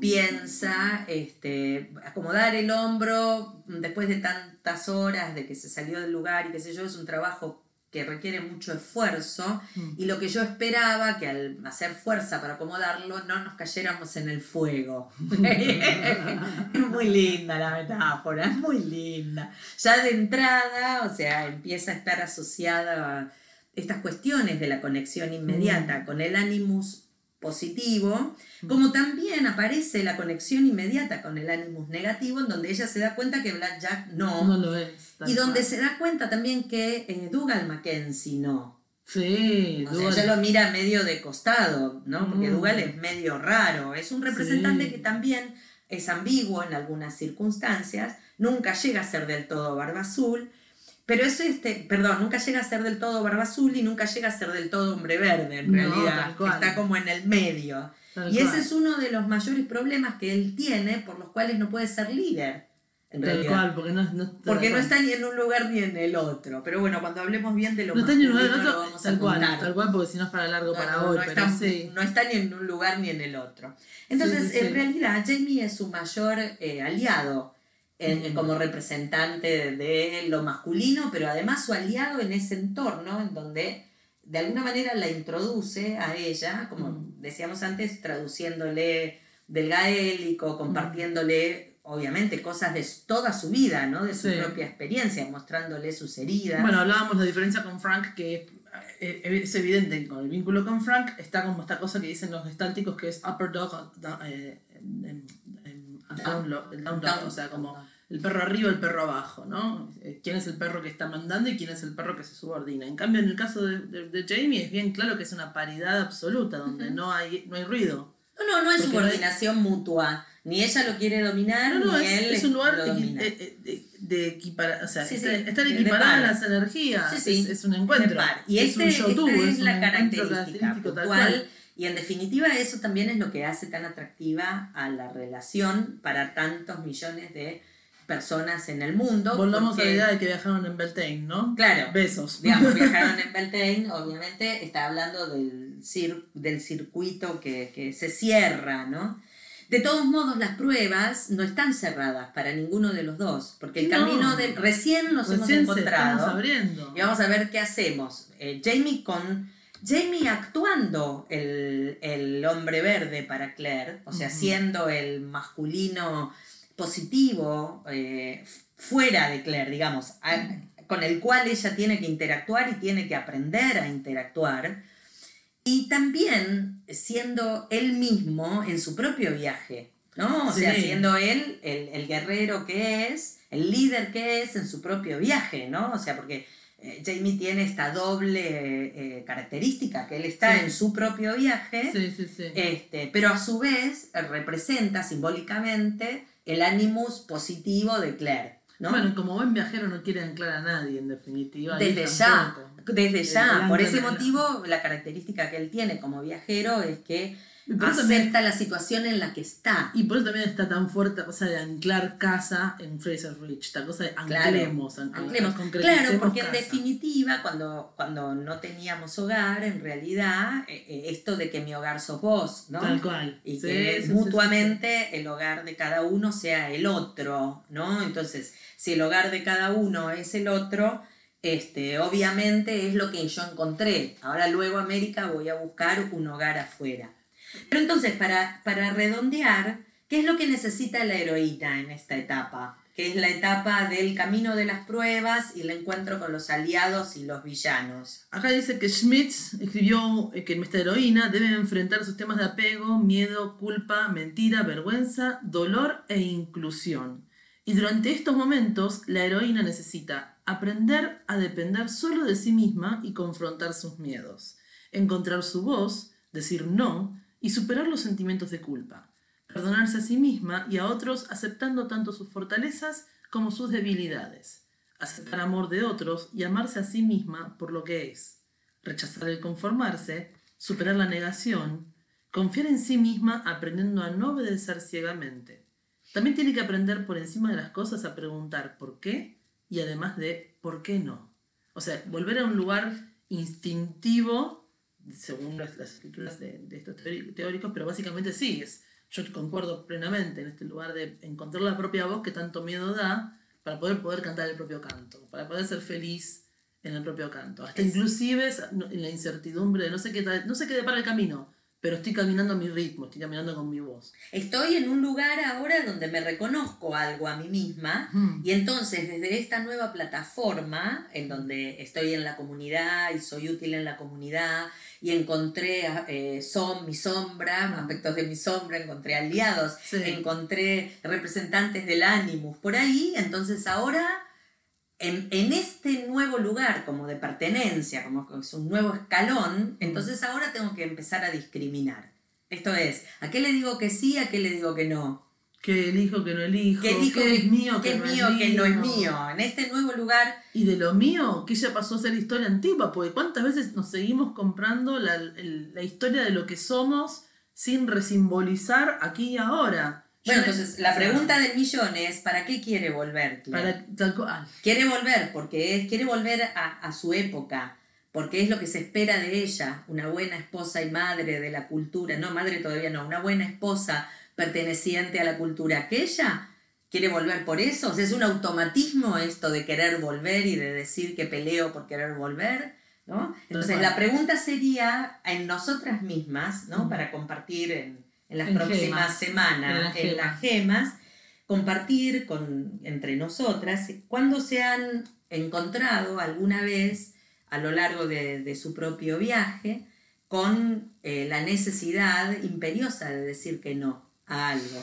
piensa este, acomodar el hombro después de tantas horas de que se salió del lugar y qué sé yo, es un trabajo que requiere mucho esfuerzo Mm. y lo que yo esperaba, que al hacer fuerza para acomodarlo, no nos cayéramos en el fuego. es muy linda la metáfora, es muy linda. Ya de entrada, o sea, empieza a estar asociada a estas cuestiones de la conexión inmediata con el animus positivo, como también aparece la conexión inmediata con el animus negativo, en donde ella se da cuenta que Blackjack no, No lo es. tal y donde se da cuenta también que eh, Dougal Mackenzie no. Sí, O sea, ella lo mira medio de costado, ¿no? Porque Mm. Dougal es medio raro. Es un representante Sí. que también es ambiguo en algunas circunstancias. Nunca llega a ser del todo barba azul. Pero es este, perdón, nunca llega a ser del todo barba azul y nunca llega a ser del todo hombre verde, en No, realidad. Está como en el medio. Tal y ese cual. es uno de los mayores problemas que él tiene por los cuales no puede ser líder. En Tal realidad. cual, porque no, no Porque no está ni en un lugar ni en el otro. Pero bueno, cuando hablemos bien de lo No está ni en en masculino, otro, a tal cual, tal cual, porque si no es para largo para hoy, pero está, sí. no está ni en un lugar ni en el otro. Entonces, Sí, sí, en realidad, Jamie es su mayor eh, aliado en- Mm. como representante de lo masculino, pero además su aliado en ese entorno en donde de alguna manera la introduce a ella, como Mm. decíamos antes, traduciéndole del gaélico, compartiéndole, obviamente, cosas de toda su vida, ¿no? de su Sí. propia experiencia, mostrándole sus heridas. Bueno, hablábamos de la diferencia con Frank, que eh, es evidente con el vínculo con Frank está como esta cosa que dicen los gestálticos que es upper dog, down, eh, em, em, em, down, o sea, como el perro arriba, el perro abajo, ¿no? Eh, ¿Quién es el perro que está mandando y quién es el perro que se subordina? En cambio, en el caso de, de- de Jamie es bien claro que es una paridad absoluta, donde no, hay, no hay ruido. No, no, no es no hay- subordinación mutua. Ni ella lo quiere dominar, No, no, ni es, él es un lugar lo de, domina. de, de, de equipara- o sea, Sí, está- sí, están equiparadas par. las energías, Sí, es, es un encuentro. Y es este, un esta tú, es, un la característica puntual. cual. Y en definitiva eso también es lo que hace tan atractiva a la relación para tantos millones de personas en el mundo. Volvamos a la idea de que viajaron en Beltane, ¿no? Claro, Besos. digamos, viajaron en Beltane, obviamente está hablando del, cir- del circuito que, que se cierra, ¿no? De todos modos, las pruebas no están cerradas para ninguno de los dos, porque el No. camino de recién nos hemos estamos encontrado abriendo. y vamos a ver qué hacemos. Eh, Jamie con Jamie actuando el, el hombre verde para Claire, o sea, Ujú. siendo el masculino positivo eh, fuera de Claire, digamos, a- con el cual ella tiene que interactuar y tiene que aprender a interactuar. Y también siendo él mismo en su propio viaje, ¿no? O sea, siendo él el, el guerrero que es, el líder que es en su propio viaje, ¿no? O sea, porque eh, Jamie tiene esta doble eh, característica, que él está Sí. en su propio viaje, Sí, este, pero a su vez representa simbólicamente el animus positivo de Claire, ¿no? Bueno, como buen viajero no quiere anclar a nadie, en definitiva. Desde ya, desde El ya. Por ese motivo, la característica que él tiene como viajero es que Y por, eso también, acepta la situación en la que está. y por eso también está tan fuerte la cosa de anclar casa en Fraser Ridge, esta cosa de Claro, anclemos, an- Anclemos. Claro, porque en casa. definitiva, cuando, cuando no teníamos hogar, en realidad, eh, eh, esto de que mi hogar sos vos, ¿no? Tal cual. y Sí, que sí, sí, mutuamente el hogar de cada uno sea el otro, ¿no? Entonces, si el hogar de cada uno es el otro, este, obviamente es lo que yo encontré. Ahora luego América voy a buscar un hogar afuera. Pero entonces, para, para redondear, ¿qué es lo que necesita la heroína en esta etapa? Que es la etapa del camino de las pruebas y el encuentro con los aliados y los villanos. Acá dice que Schmidt escribió eh, que nuestra heroína debe enfrentar sus temas de apego, miedo, culpa, mentira, vergüenza, dolor e inclusión. Y durante estos momentos, la heroína necesita aprender a depender solo de sí misma y confrontar sus miedos, encontrar su voz, decir no y superar los sentimientos de culpa, perdonarse a sí misma y a otros aceptando tanto sus fortalezas como sus debilidades aceptar amor de otros y amarse a sí misma por lo que es, rechazar el conformarse, superar la negación, confiar en sí misma aprendiendo a no obedecer ciegamente. También tiene que aprender por encima de las cosas a preguntar por qué y además de por qué no. O sea, volver a un lugar instintivo, según las, las escrituras de, de estos teóricos, pero básicamente sí, es, yo concuerdo plenamente en este lugar de encontrar la propia voz que tanto miedo da para poder, poder cantar el propio canto, para poder ser feliz en el propio canto. Hasta Es- inclusive en la incertidumbre de no sé qué, no sé qué depara el camino, pero estoy caminando a mi ritmo, estoy caminando con mi voz. Estoy en un lugar ahora donde me reconozco algo a mí misma Mm. y entonces desde esta nueva plataforma en donde estoy en la comunidad y soy útil en la comunidad y encontré eh, son mi sombra, aspectos de mi sombra, encontré aliados, Sí. encontré representantes del ánimo por ahí, entonces ahora en, en este nuevo lugar como de pertenencia, como que es un nuevo escalón, entonces ahora tengo que empezar a discriminar. Esto es, ¿a qué le digo que sí, a qué le digo que no? ¿Qué elijo, que no elijo? ¿Qué elijo ¿Qué es mío, ¿Qué que es no mío, es que no es mío? En este nuevo lugar, Y de lo mío, que ya pasó a ser historia antigua, porque cuántas veces nos seguimos comprando la, el- la historia de lo que somos sin resimbolizar aquí y ahora. Bueno, entonces la pregunta del millón es, ¿para qué quiere volver? Claire? Para, tal cual. Quiere volver porque es, quiere volver a, a su época, porque es lo que se espera de ella, una buena esposa y madre de la cultura, no, madre todavía no, una buena esposa perteneciente a la cultura aquella. ¿Quiere volver por eso? O sea, es un automatismo esto de querer volver y de decir que peleo por querer volver, ¿no? Entonces la pregunta sería en nosotras mismas, ¿no? Para compartir en, en las En próximas gemas. semanas, En las en las gemas, compartir con, entre nosotras cuando se han encontrado alguna vez a lo largo de, de su propio viaje con eh, la necesidad imperiosa de decir que no a algo,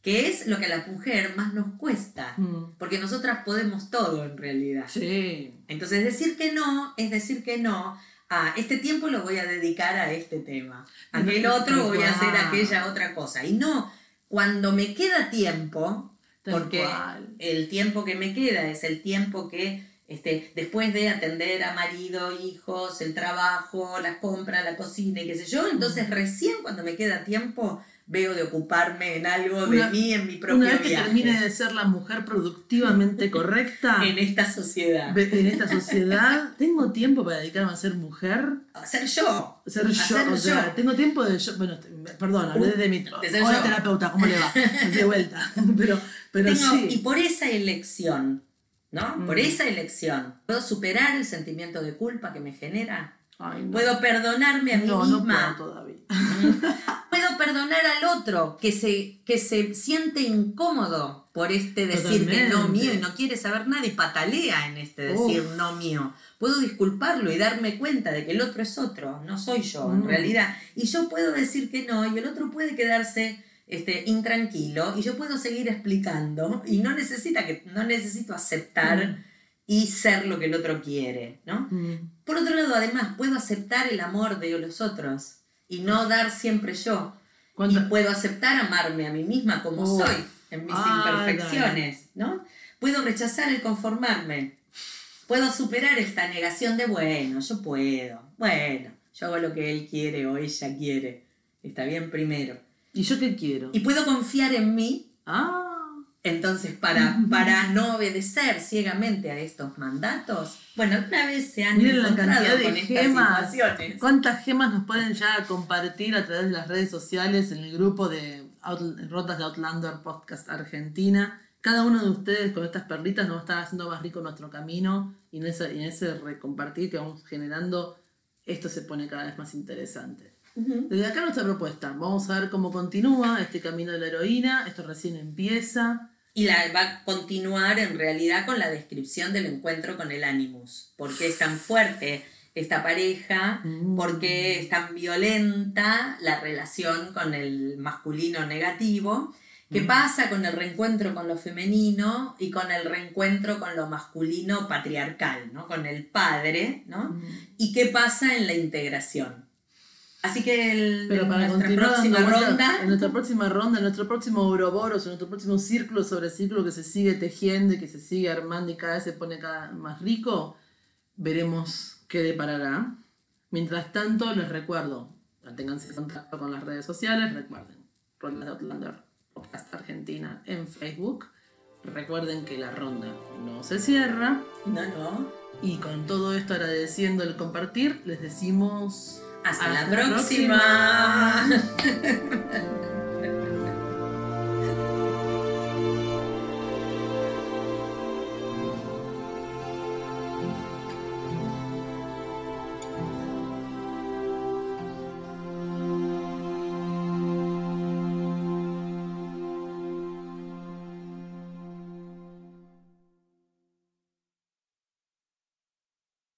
que es lo que a la mujer más nos cuesta, Mm. porque nosotras podemos todo en realidad. Sí. Entonces decir que no es decir que no a este tiempo lo voy a dedicar a este tema, aquel otro voy a hacer aquella otra cosa. Y no, cuando me queda tiempo, Tal porque cual. el tiempo que me queda es el tiempo que este, después de atender a marido, hijos, el trabajo, las compras, la cocina y qué sé yo, entonces recién cuando me queda tiempo veo de ocuparme en algo de Una- mí, en mi propio Una vez que viaje, termine de ser la mujer productivamente correcta en esta sociedad. en esta sociedad, tengo tiempo para dedicarme a ser mujer. A ser yo. Ser A yo, ser o sea, yo. tengo tiempo de yo, bueno, perdón, hablé de mi De ser yo. terapeuta, ¿cómo le va? De vuelta, pero, pero Tengo- sí. Y por esa elección, ¿no? Mm. Por esa elección, ¿puedo superar el sentimiento de culpa que me genera? Ay, no. ¿Puedo perdonarme a mí no, no misma? puedo todavía. ¿Puedo perdonar al otro que se, que se siente incómodo por este decir que no mío y no quiere saber nada y patalea en este decir Uf. no mío. Puedo disculparlo y darme cuenta de que el otro es otro, no soy yo en Mm. realidad. Y yo puedo decir que no y el otro puede quedarse este, intranquilo y yo puedo seguir explicando y no, necesita que, no necesito aceptar Mm. y ser lo que el otro quiere, ¿no? Mm. Por otro lado, además, puedo aceptar el amor de los otros y no dar siempre yo. Y ¿Cuánta- puedo aceptar amarme a mí misma como Oh. soy, en mis Ay, imperfecciones, ¿no? Puedo rechazar el conformarme. Puedo superar esta negación de, bueno, yo puedo. Bueno, yo hago lo que él quiere o ella quiere. Está bien primero. ¿Y yo qué quiero? Y puedo confiar en mí Ah, entonces, para, para no obedecer ciegamente a estos mandatos, bueno, una vez se han miren la encontrado cantidad de con estas gemas. situaciones. ¿Cuántas gemas nos pueden ya compartir a través de las redes sociales en el grupo de Out- Rotas de Outlander Podcast Argentina? Cada uno de ustedes con estas perlitas nos va a estar haciendo más rico nuestro camino y en ese, en ese recompartir que vamos generando, esto se pone cada vez más interesante. Desde acá nuestra propuesta. Vamos a ver cómo continúa este camino de la heroína. Esto recién empieza. Y la, va a continuar en realidad con la descripción del encuentro con el Animus. ¿Por qué es tan fuerte esta pareja? Mm. ¿Por qué es tan violenta la relación con el masculino negativo? ¿Qué Mm. pasa con el reencuentro con lo femenino y con el reencuentro con lo masculino patriarcal, ¿no? con el padre? ¿no? Mm. ¿Y qué pasa en la integración? Así que el- Pero en para nuestra continuar próxima dando vueltas, ronda... en nuestra próxima ronda, en nuestro próximo Ouroboros, en nuestro próximo círculo sobre círculo que se sigue tejiendo y que se sigue armando y cada vez se pone cada más rico, veremos qué deparará. Mientras tanto, les recuerdo, manténganse en contacto con las redes sociales, recuerden, Ronda de Outlander Podcast Argentina en Facebook. Recuerden que la ronda no se cierra. No, no. Y con todo esto agradeciendo el compartir, les decimos Hasta, la Hasta la próxima.